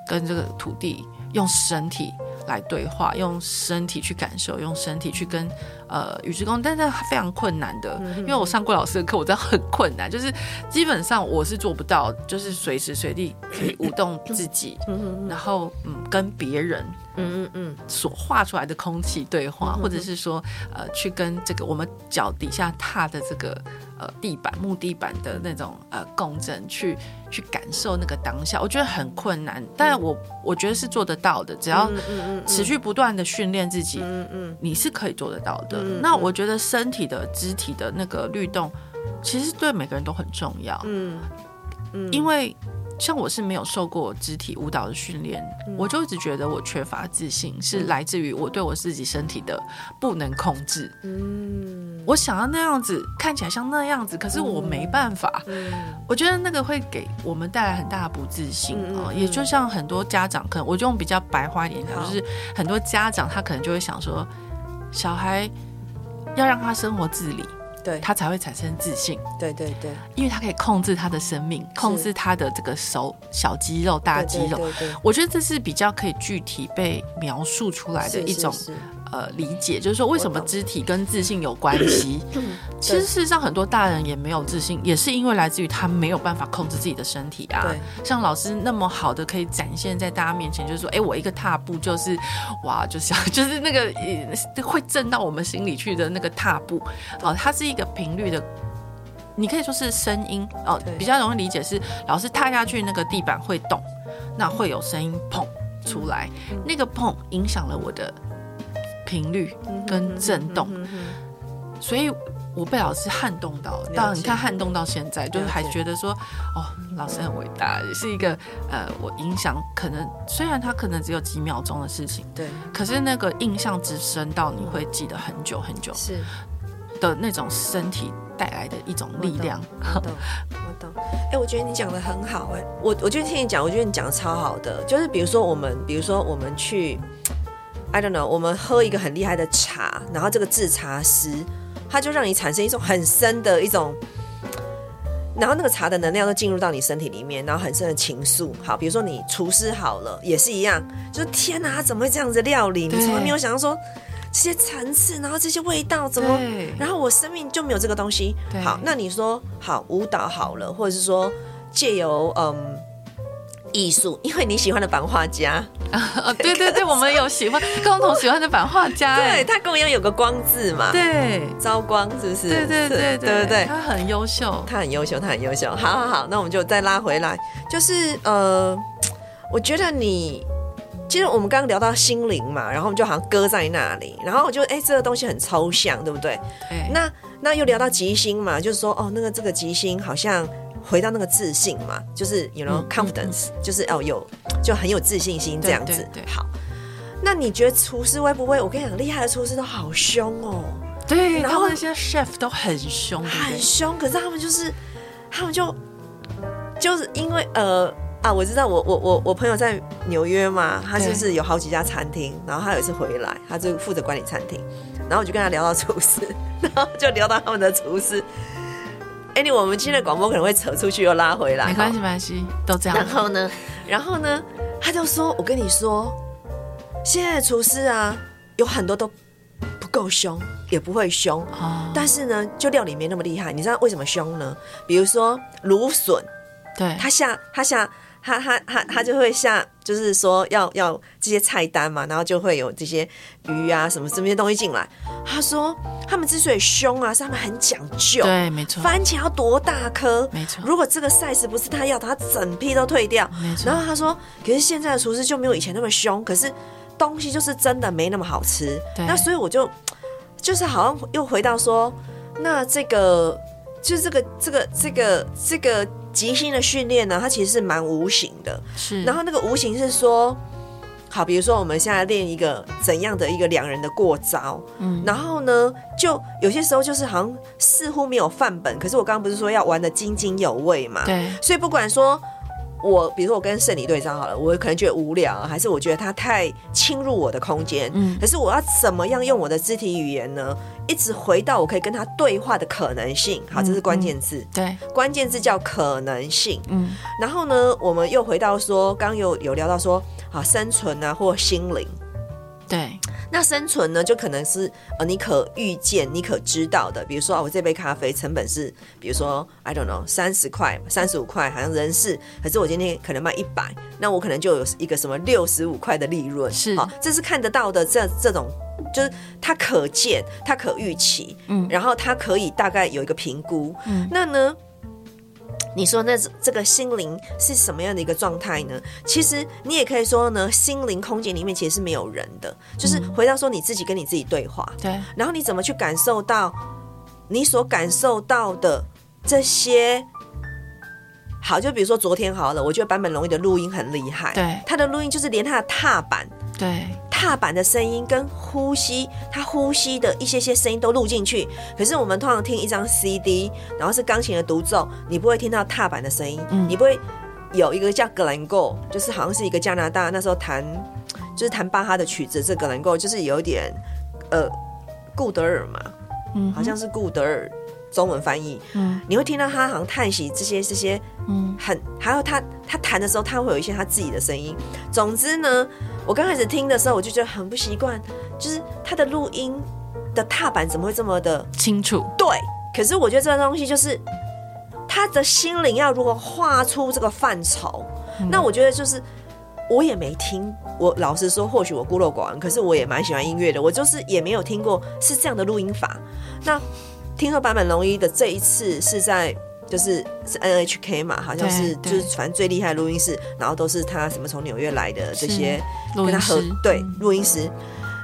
跟这个土地用身体来对话，用身体去感受，用身体去跟呃与之共，但是非常困难的，因为我上过老师的课，我知道很困难，就是基本上我是做不到，就是随时随地可以舞动自己，然后嗯跟别人嗯嗯嗯。所画出来的空气对话，或者是说呃去跟这个我们脚底下踏的这个。呃，地板木地板的那种呃共振，去去感受那个当下，我觉得很困难，但我我觉得是做得到的，只要持续不断的训练自己，嗯嗯，你是可以做得到的。那我觉得身体的肢体的那个律动，其实对每个人都很重要，嗯嗯，因为。像我是没有受过肢体舞蹈的训练，嗯、我就一直觉得我缺乏自信，嗯、是来自于我对我自己身体的不能控制。嗯，我想要那样子看起来像那样子，可是我没办法。嗯，我觉得那个会给我们带来很大的不自信啊。嗯、也就像很多家长，可能我就用比较白话一点讲，就是很多家长他可能就会想说，小孩要让他生活自理。对，他才会产生自信。对对对，因为他可以控制他的生命，控制他的这个手小肌肉、大肌肉。对对对，我觉得这是比较可以具体被描述出来的一种。呃，理解就是说，为什么肢体跟自信有关系？其实事实上，很多大人也没有自信，也是因为来自于他没有办法控制自己的身体啊。对，像老师那么好的可以展现在大家面前，就是说，哎，我一个踏步就是，哇，就是 就是那个会震到我们心里去的那个踏步。哦，它是一个频率的，你可以说是声音哦，比较容易理解是老师踏下去那个地板会动，那会有声音砰出来，那个砰影响了我的。频率跟震动，所以我被老师撼动到。当然，你看撼动到现在，就是还觉得说，哦，老师很伟大，也是一个呃，我影响可能虽然他可能只有几秒钟的事情，对，可是那个印象之深到你会记得很久很久，是的那种身体带来的一种力量。我懂，我懂。哎，我觉得你讲的很好，哎，我我觉得听你讲，我觉得你讲的超好的。就是比如说我们，比如说我们去。I don't know，我们喝一个很厉害的茶，然后这个制茶师，他就让你产生一种很深的一种，然后那个茶的能量都进入到你身体里面，然后很深的情愫。好，比如说你厨师好了，也是一样，就是天哪，怎么会这样子料理？你从来没有想到说这些层次，然后这些味道怎么？然后我生命就没有这个东西。好，那你说好舞蹈好了，或者是说借由嗯。艺术，因为你喜欢的版画家 啊，对对对，我们有喜欢共同喜欢的版画家，对，他跟我一样有个光字嘛，对，招光是不是？对对对对对对，他很优秀，他很优秀，他很优秀。好好好，那我们就再拉回来，就是呃，我觉得你，其实我们刚刚聊到心灵嘛，然后我们就好像搁在那里，然后我就哎，这个东西很抽象，对不对？对。那那又聊到吉星嘛，就是说哦，那个这个吉星好像。回到那个自信嘛，就是 you know confidence，嗯嗯嗯、就是哦有就很有自信心这样子。对对对，好，那你觉得厨师会不会？我跟你讲，厉害的厨师都好凶哦。对，然后那些 chef 都很凶，很凶。可是他们就是，他们就就是因为呃啊，我知道我我我我朋友在纽约嘛，他就是有好几家餐厅，然后他有一次回来，他就负责管理餐厅，然后我就跟他聊到厨师，然后就聊到他们的厨师。哎，你我们今天的广播可能会扯出去又拉回来，没关系，没关系，都这样。然后呢，然后呢，他就说：“我跟你说，现在的厨师啊，有很多都不够凶，也不会凶，哦、但是呢，就料理没那么厉害。你知道为什么凶呢？比如说芦笋，对，他下他下。”他他他他就会下，就是说要要这些菜单嘛，然后就会有这些鱼啊什么这些东西进来。他说他们之所以凶啊，是他们很讲究。对，没错。番茄要多大颗？没错。如果这个 size 不是他要的，他整批都退掉。没错。然后他说，可是现在的厨师就没有以前那么凶，可是东西就是真的没那么好吃。对。那所以我就就是好像又回到说，那这个就是这个这个这个这个。即兴的训练呢，它其实是蛮无形的。是，然后那个无形是说，好，比如说我们现在练一个怎样的一个两人的过招，嗯，然后呢，就有些时候就是好像似乎没有范本，可是我刚刚不是说要玩得津津有味嘛？对，所以不管说。我比如说我跟圣理对上好了，我可能觉得无聊，还是我觉得他太侵入我的空间。嗯，可是我要怎么样用我的肢体语言呢？一直回到我可以跟他对话的可能性。好，这是关键字。嗯嗯、对，关键字叫可能性。嗯，然后呢，我们又回到说，刚有有聊到说，啊，生存啊，或心灵。对，那生存呢，就可能是呃，你可预见、你可知道的，比如说，哦，我这杯咖啡成本是，比如说，I don't know，三十块、三十五块，好像人事，可是我今天可能卖一百，那我可能就有一个什么六十五块的利润，是，好，这是看得到的，这这种就是它可见、它可预期，嗯，然后它可以大概有一个评估，嗯，那呢？你说那这个心灵是什么样的一个状态呢？其实你也可以说呢，心灵空间里面其实是没有人的，就是回到说你自己跟你自己对话。对，然后你怎么去感受到你所感受到的这些？好，就比如说昨天好了，我觉得坂本龙一的录音很厉害。对，他的录音就是连他的踏板。对。踏板的声音跟呼吸，他呼吸的一些些声音都录进去。可是我们通常听一张 CD，然后是钢琴的独奏，你不会听到踏板的声音，嗯，你不会有一个叫 Glenn 就是好像是一个加拿大那时候弹，就是弹巴哈的曲子，这 Glenn 就是有点呃顾德尔嘛，嗯，好像是顾德尔。中文翻译，嗯，你会听到他好像叹息这些这些，嗯，很，还有他他弹的时候，他会有一些他自己的声音。总之呢，我刚开始听的时候，我就觉得很不习惯，就是他的录音的踏板怎么会这么的清楚？对，可是我觉得这个东西就是他的心灵要如何画出这个范畴，嗯，那我觉得就是我也没听，我老实说，或许我孤陋寡闻，可是我也蛮喜欢音乐的，我就是也没有听过是这样的录音法，那。听说坂本龙一的这一次是在就是是 NHK 嘛，好像是就是反正最厉害录音室，然后都是他什么从纽约来的这些跟他合对录音师。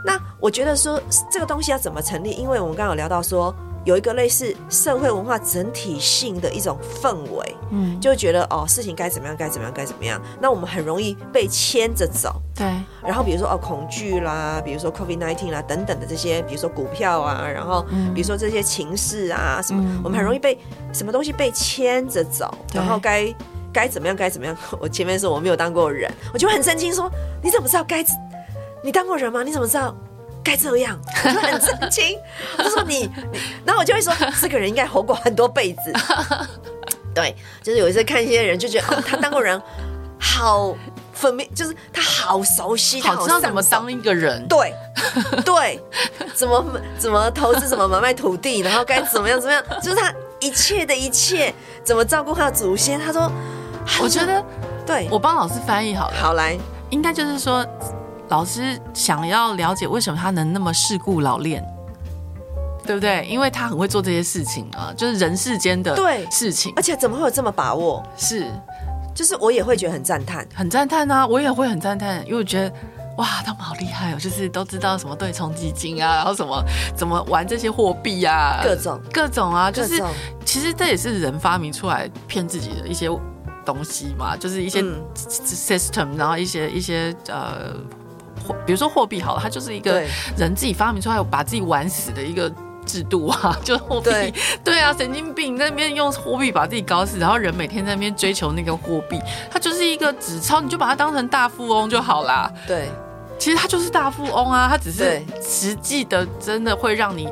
那我觉得说这个东西要怎么成立？因为我们刚刚有聊到说。有一个类似社会文化整体性的一种氛围，嗯，就觉得哦，事情该怎么样，该怎么样，该怎么样。那我们很容易被牵着走，对。然后比如说哦，恐惧啦，比如说 COVID nineteen 啦等等的这些，比如说股票啊，然后比如说这些情势啊什么，嗯，我们很容易被什么东西被牵着走。然后该该怎么样，该怎么样。我前面说我没有当过人，我就很震惊，说你怎么知道该？你当过人吗？你怎么知道？该这样，我就很震惊。我就说你，你，然后我就会说，这个人应该活过很多辈子。对，就是有一次看一些人，就觉得哦，他当过人，好分明，就是他好熟悉，他好知道怎么当一个人。对，对，怎么怎么投资，怎么买卖土地，然后该怎么样怎么样，就是他一切的一切，怎么照顾他的祖先。他说，我觉得，对，我帮老师翻译好了，好来，应该就是说。老师想要了解为什么他能那么世故老练，对不对？因为他很会做这些事情啊，就是人世间的事情，而且怎么会有这么把握？是，就是我也会觉得很赞叹，很赞叹啊！我也会很赞叹，因为我觉得哇，他们好厉害哦，就是都知道什么对冲基金啊，然后什么怎么玩这些货币啊，各种各种啊，就是其实这也是人发明出来骗自己的一些东西嘛，就是一些 system，然后一些一些呃。比如说货币好了，它就是一个人自己发明出来把自己玩死的一个制度啊，就是货币。对，对啊，神经病在那边用货币把自己搞死，然后人每天在那边追求那个货币，它就是一个纸钞，你就把它当成大富翁就好啦。对，其实他就是大富翁啊，他只是实际的真的会让你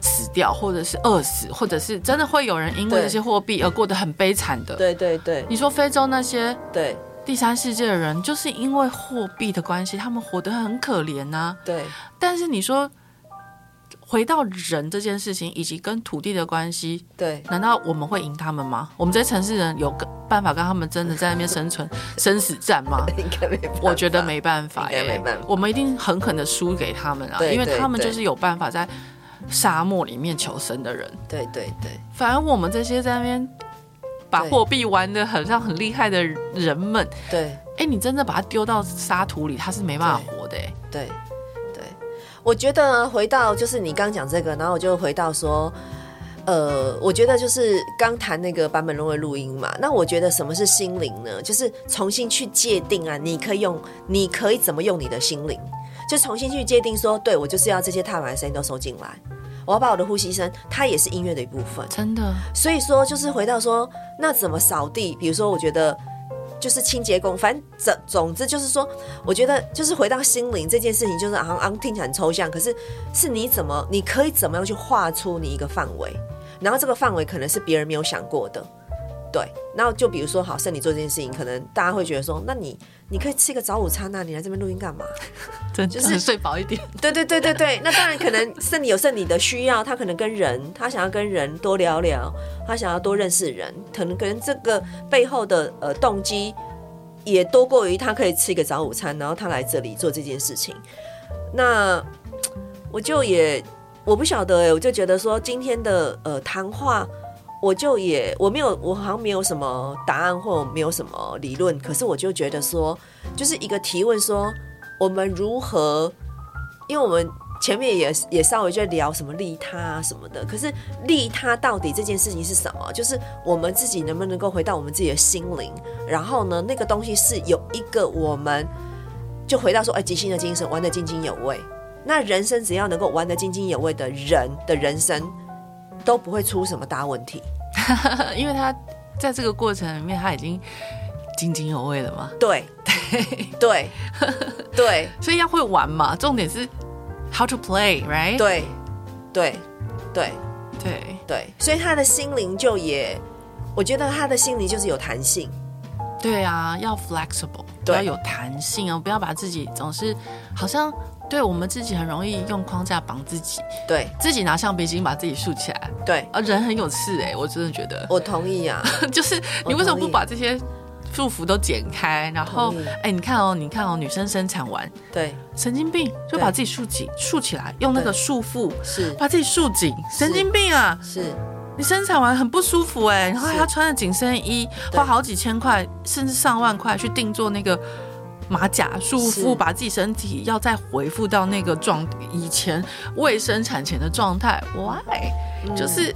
死掉，或者是饿死，或者是真的会有人因为这些货币而过得很悲惨的。对对对，你说非洲那些对。第三世界的人就是因为货币的关系，他们活得很可怜呐、啊。对，但是你说回到人这件事情，以及跟土地的关系，对，难道我们会赢他们吗？我们这些城市人有个办法跟他们真的在那边生存生死战吗？应该没办法。我觉得没办法，应该没办法。我们一定狠狠的输给他们啊，因为他们就是有办法在沙漠里面求生的人。对对对，反而我们这些在那边。把货币玩的很像很厉害的人们，对，哎、欸，你真的把它丢到沙土里，它是没办法活的。哎，对，对，我觉得回到就是你刚讲这个，然后我就回到说，呃，我觉得就是刚谈那个版本龙的录音嘛，那我觉得什么是心灵呢？就是重新去界定啊，你可以用，你可以怎么用你的心灵，就重新去界定说，对，我就是要这些踏板声音都收进来。我要把我的呼吸声，它也是音乐的一部分，真的。所以说，就是回到说，那怎么扫地？比如说，我觉得就是清洁工，反正总总之就是说，我觉得就是回到心灵这件事情，就是昂昂听起来很抽象，可是是你怎么，你可以怎么样去画出你一个范围，然后这个范围可能是别人没有想过的，对，然后就比如说，好，剩你做这件事情，可能大家会觉得说，那你你可以吃一个早午餐啊，你来这边录音干嘛？真就是睡饱一点。对对对对对，那当然可能剩你有剩你的需要，他可能跟人，他想要跟人多聊聊，他想要多认识人，可能可能这个背后的呃动机也多过于他可以吃一个早午餐，然后他来这里做这件事情。那我就也我不晓得哎、欸，我就觉得说今天的呃谈话。我就也我没有我好像没有什么答案或没有什么理论，可是我就觉得说，就是一个提问说，我们如何？因为我们前面也也稍微在聊什么利他啊什么的，可是利他到底这件事情是什么？就是我们自己能不能够回到我们自己的心灵？然后呢，那个东西是有一个我们就回到说，哎，即兴的精神，玩得津津有味。那人生只要能够玩得津津有味的人的人生。都不会出什么大问题，因为他在这个过程里面他已经津津有味了嘛。对对对对，所以要会玩嘛。重点是 how to play，right？对对对对对，所以他的心灵就也，我觉得他的心灵就是有弹性。对啊，要 flexible，对，要有弹性哦，不要把自己总是好像。对，我们自己很容易用框架绑自己，对自己拿橡皮筋把自己竖起来，对，啊，人很有刺哎，我真的觉得，我同意啊，就是你为什么不把这些束缚都剪开？然后，哎，你看哦，你看哦，女生生产完，对，神经病就把自己竖紧，竖起来，用那个束缚是把自己束紧，神经病啊，是你生产完很不舒服哎，然后还要穿着紧身衣，花好几千块甚至上万块去定做那个。马甲束缚，把自己身体要再回复到那个状以前未生产前的状态。Why？、嗯、就是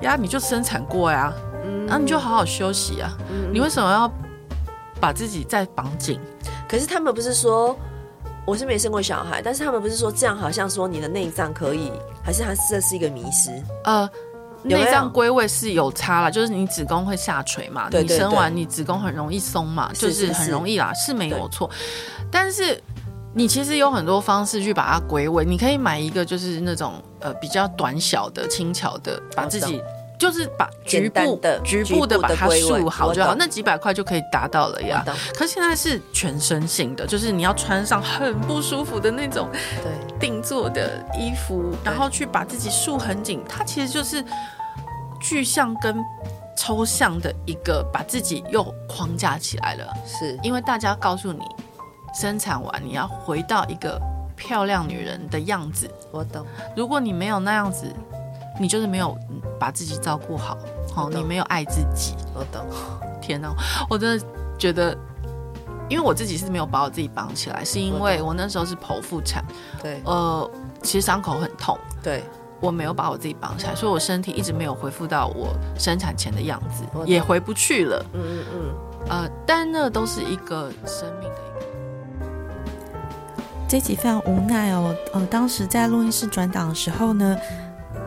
呀，你就生产过呀，嗯、然后你就好好休息啊。嗯、你为什么要把自己再绑紧？可是他们不是说我是没生过小孩，但是他们不是说这样好像说你的内脏可以，还是他这是一个迷失？呃。内脏归位是有差了，就是你子宫会下垂嘛，对对对，你生完你子宫很容易松嘛，就是很容易啦，是没有错。但是你其实有很多方式去把它归位，你可以买一个就是那种呃比较短小的、轻巧的，把自己。就是把局部的局部的把它束好就好，那几百块就可以达到了呀。可是现在是全身性的，就是你要穿上很不舒服的那种对定做的衣服，然后去把自己束很紧。它其实就是具象跟抽象的一个，把自己又框架起来了。是因为大家告诉你，生产完你要回到一个漂亮女人的样子。我懂。如果你没有那样子。你就是没有把自己照顾好，好，你没有爱自己。我懂。天哪，我真的觉得，因为我自己是没有把我自己绑起来，是因为我那时候是剖腹产。对。呃，其实伤口很痛。对。我没有把我自己绑起来，所以我身体一直没有恢复到我生产前的样子，也回不去了。嗯嗯嗯。呃，但那都是一个生命的一个。这集非常无奈哦。呃，当时在录音室转档的时候呢。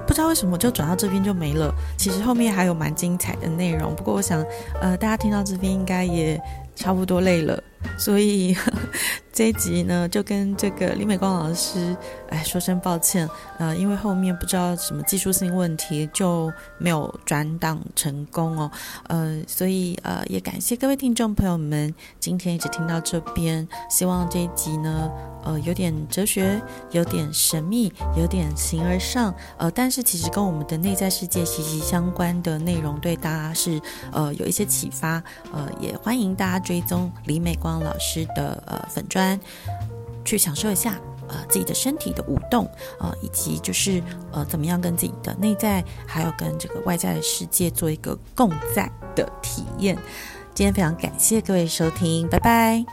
不知道为什么就转到这边就没了。其实后面还有蛮精彩的内容，不过我想，呃，大家听到这边应该也差不多累了，所以呵呵这一集呢就跟这个李美光老师哎说声抱歉，呃，因为后面不知道什么技术性问题就没有转档成功哦，呃，所以呃也感谢各位听众朋友们今天一直听到这边，希望这一集呢。呃，有点哲学，有点神秘，有点形而上，呃，但是其实跟我们的内在世界息息相关的内容，对大家是呃有一些启发，呃，也欢迎大家追踪李美光老师的呃粉专，去享受一下呃自己的身体的舞动，呃，以及就是呃怎么样跟自己的内在还有跟这个外在的世界做一个共在的体验。今天非常感谢各位收听，拜拜。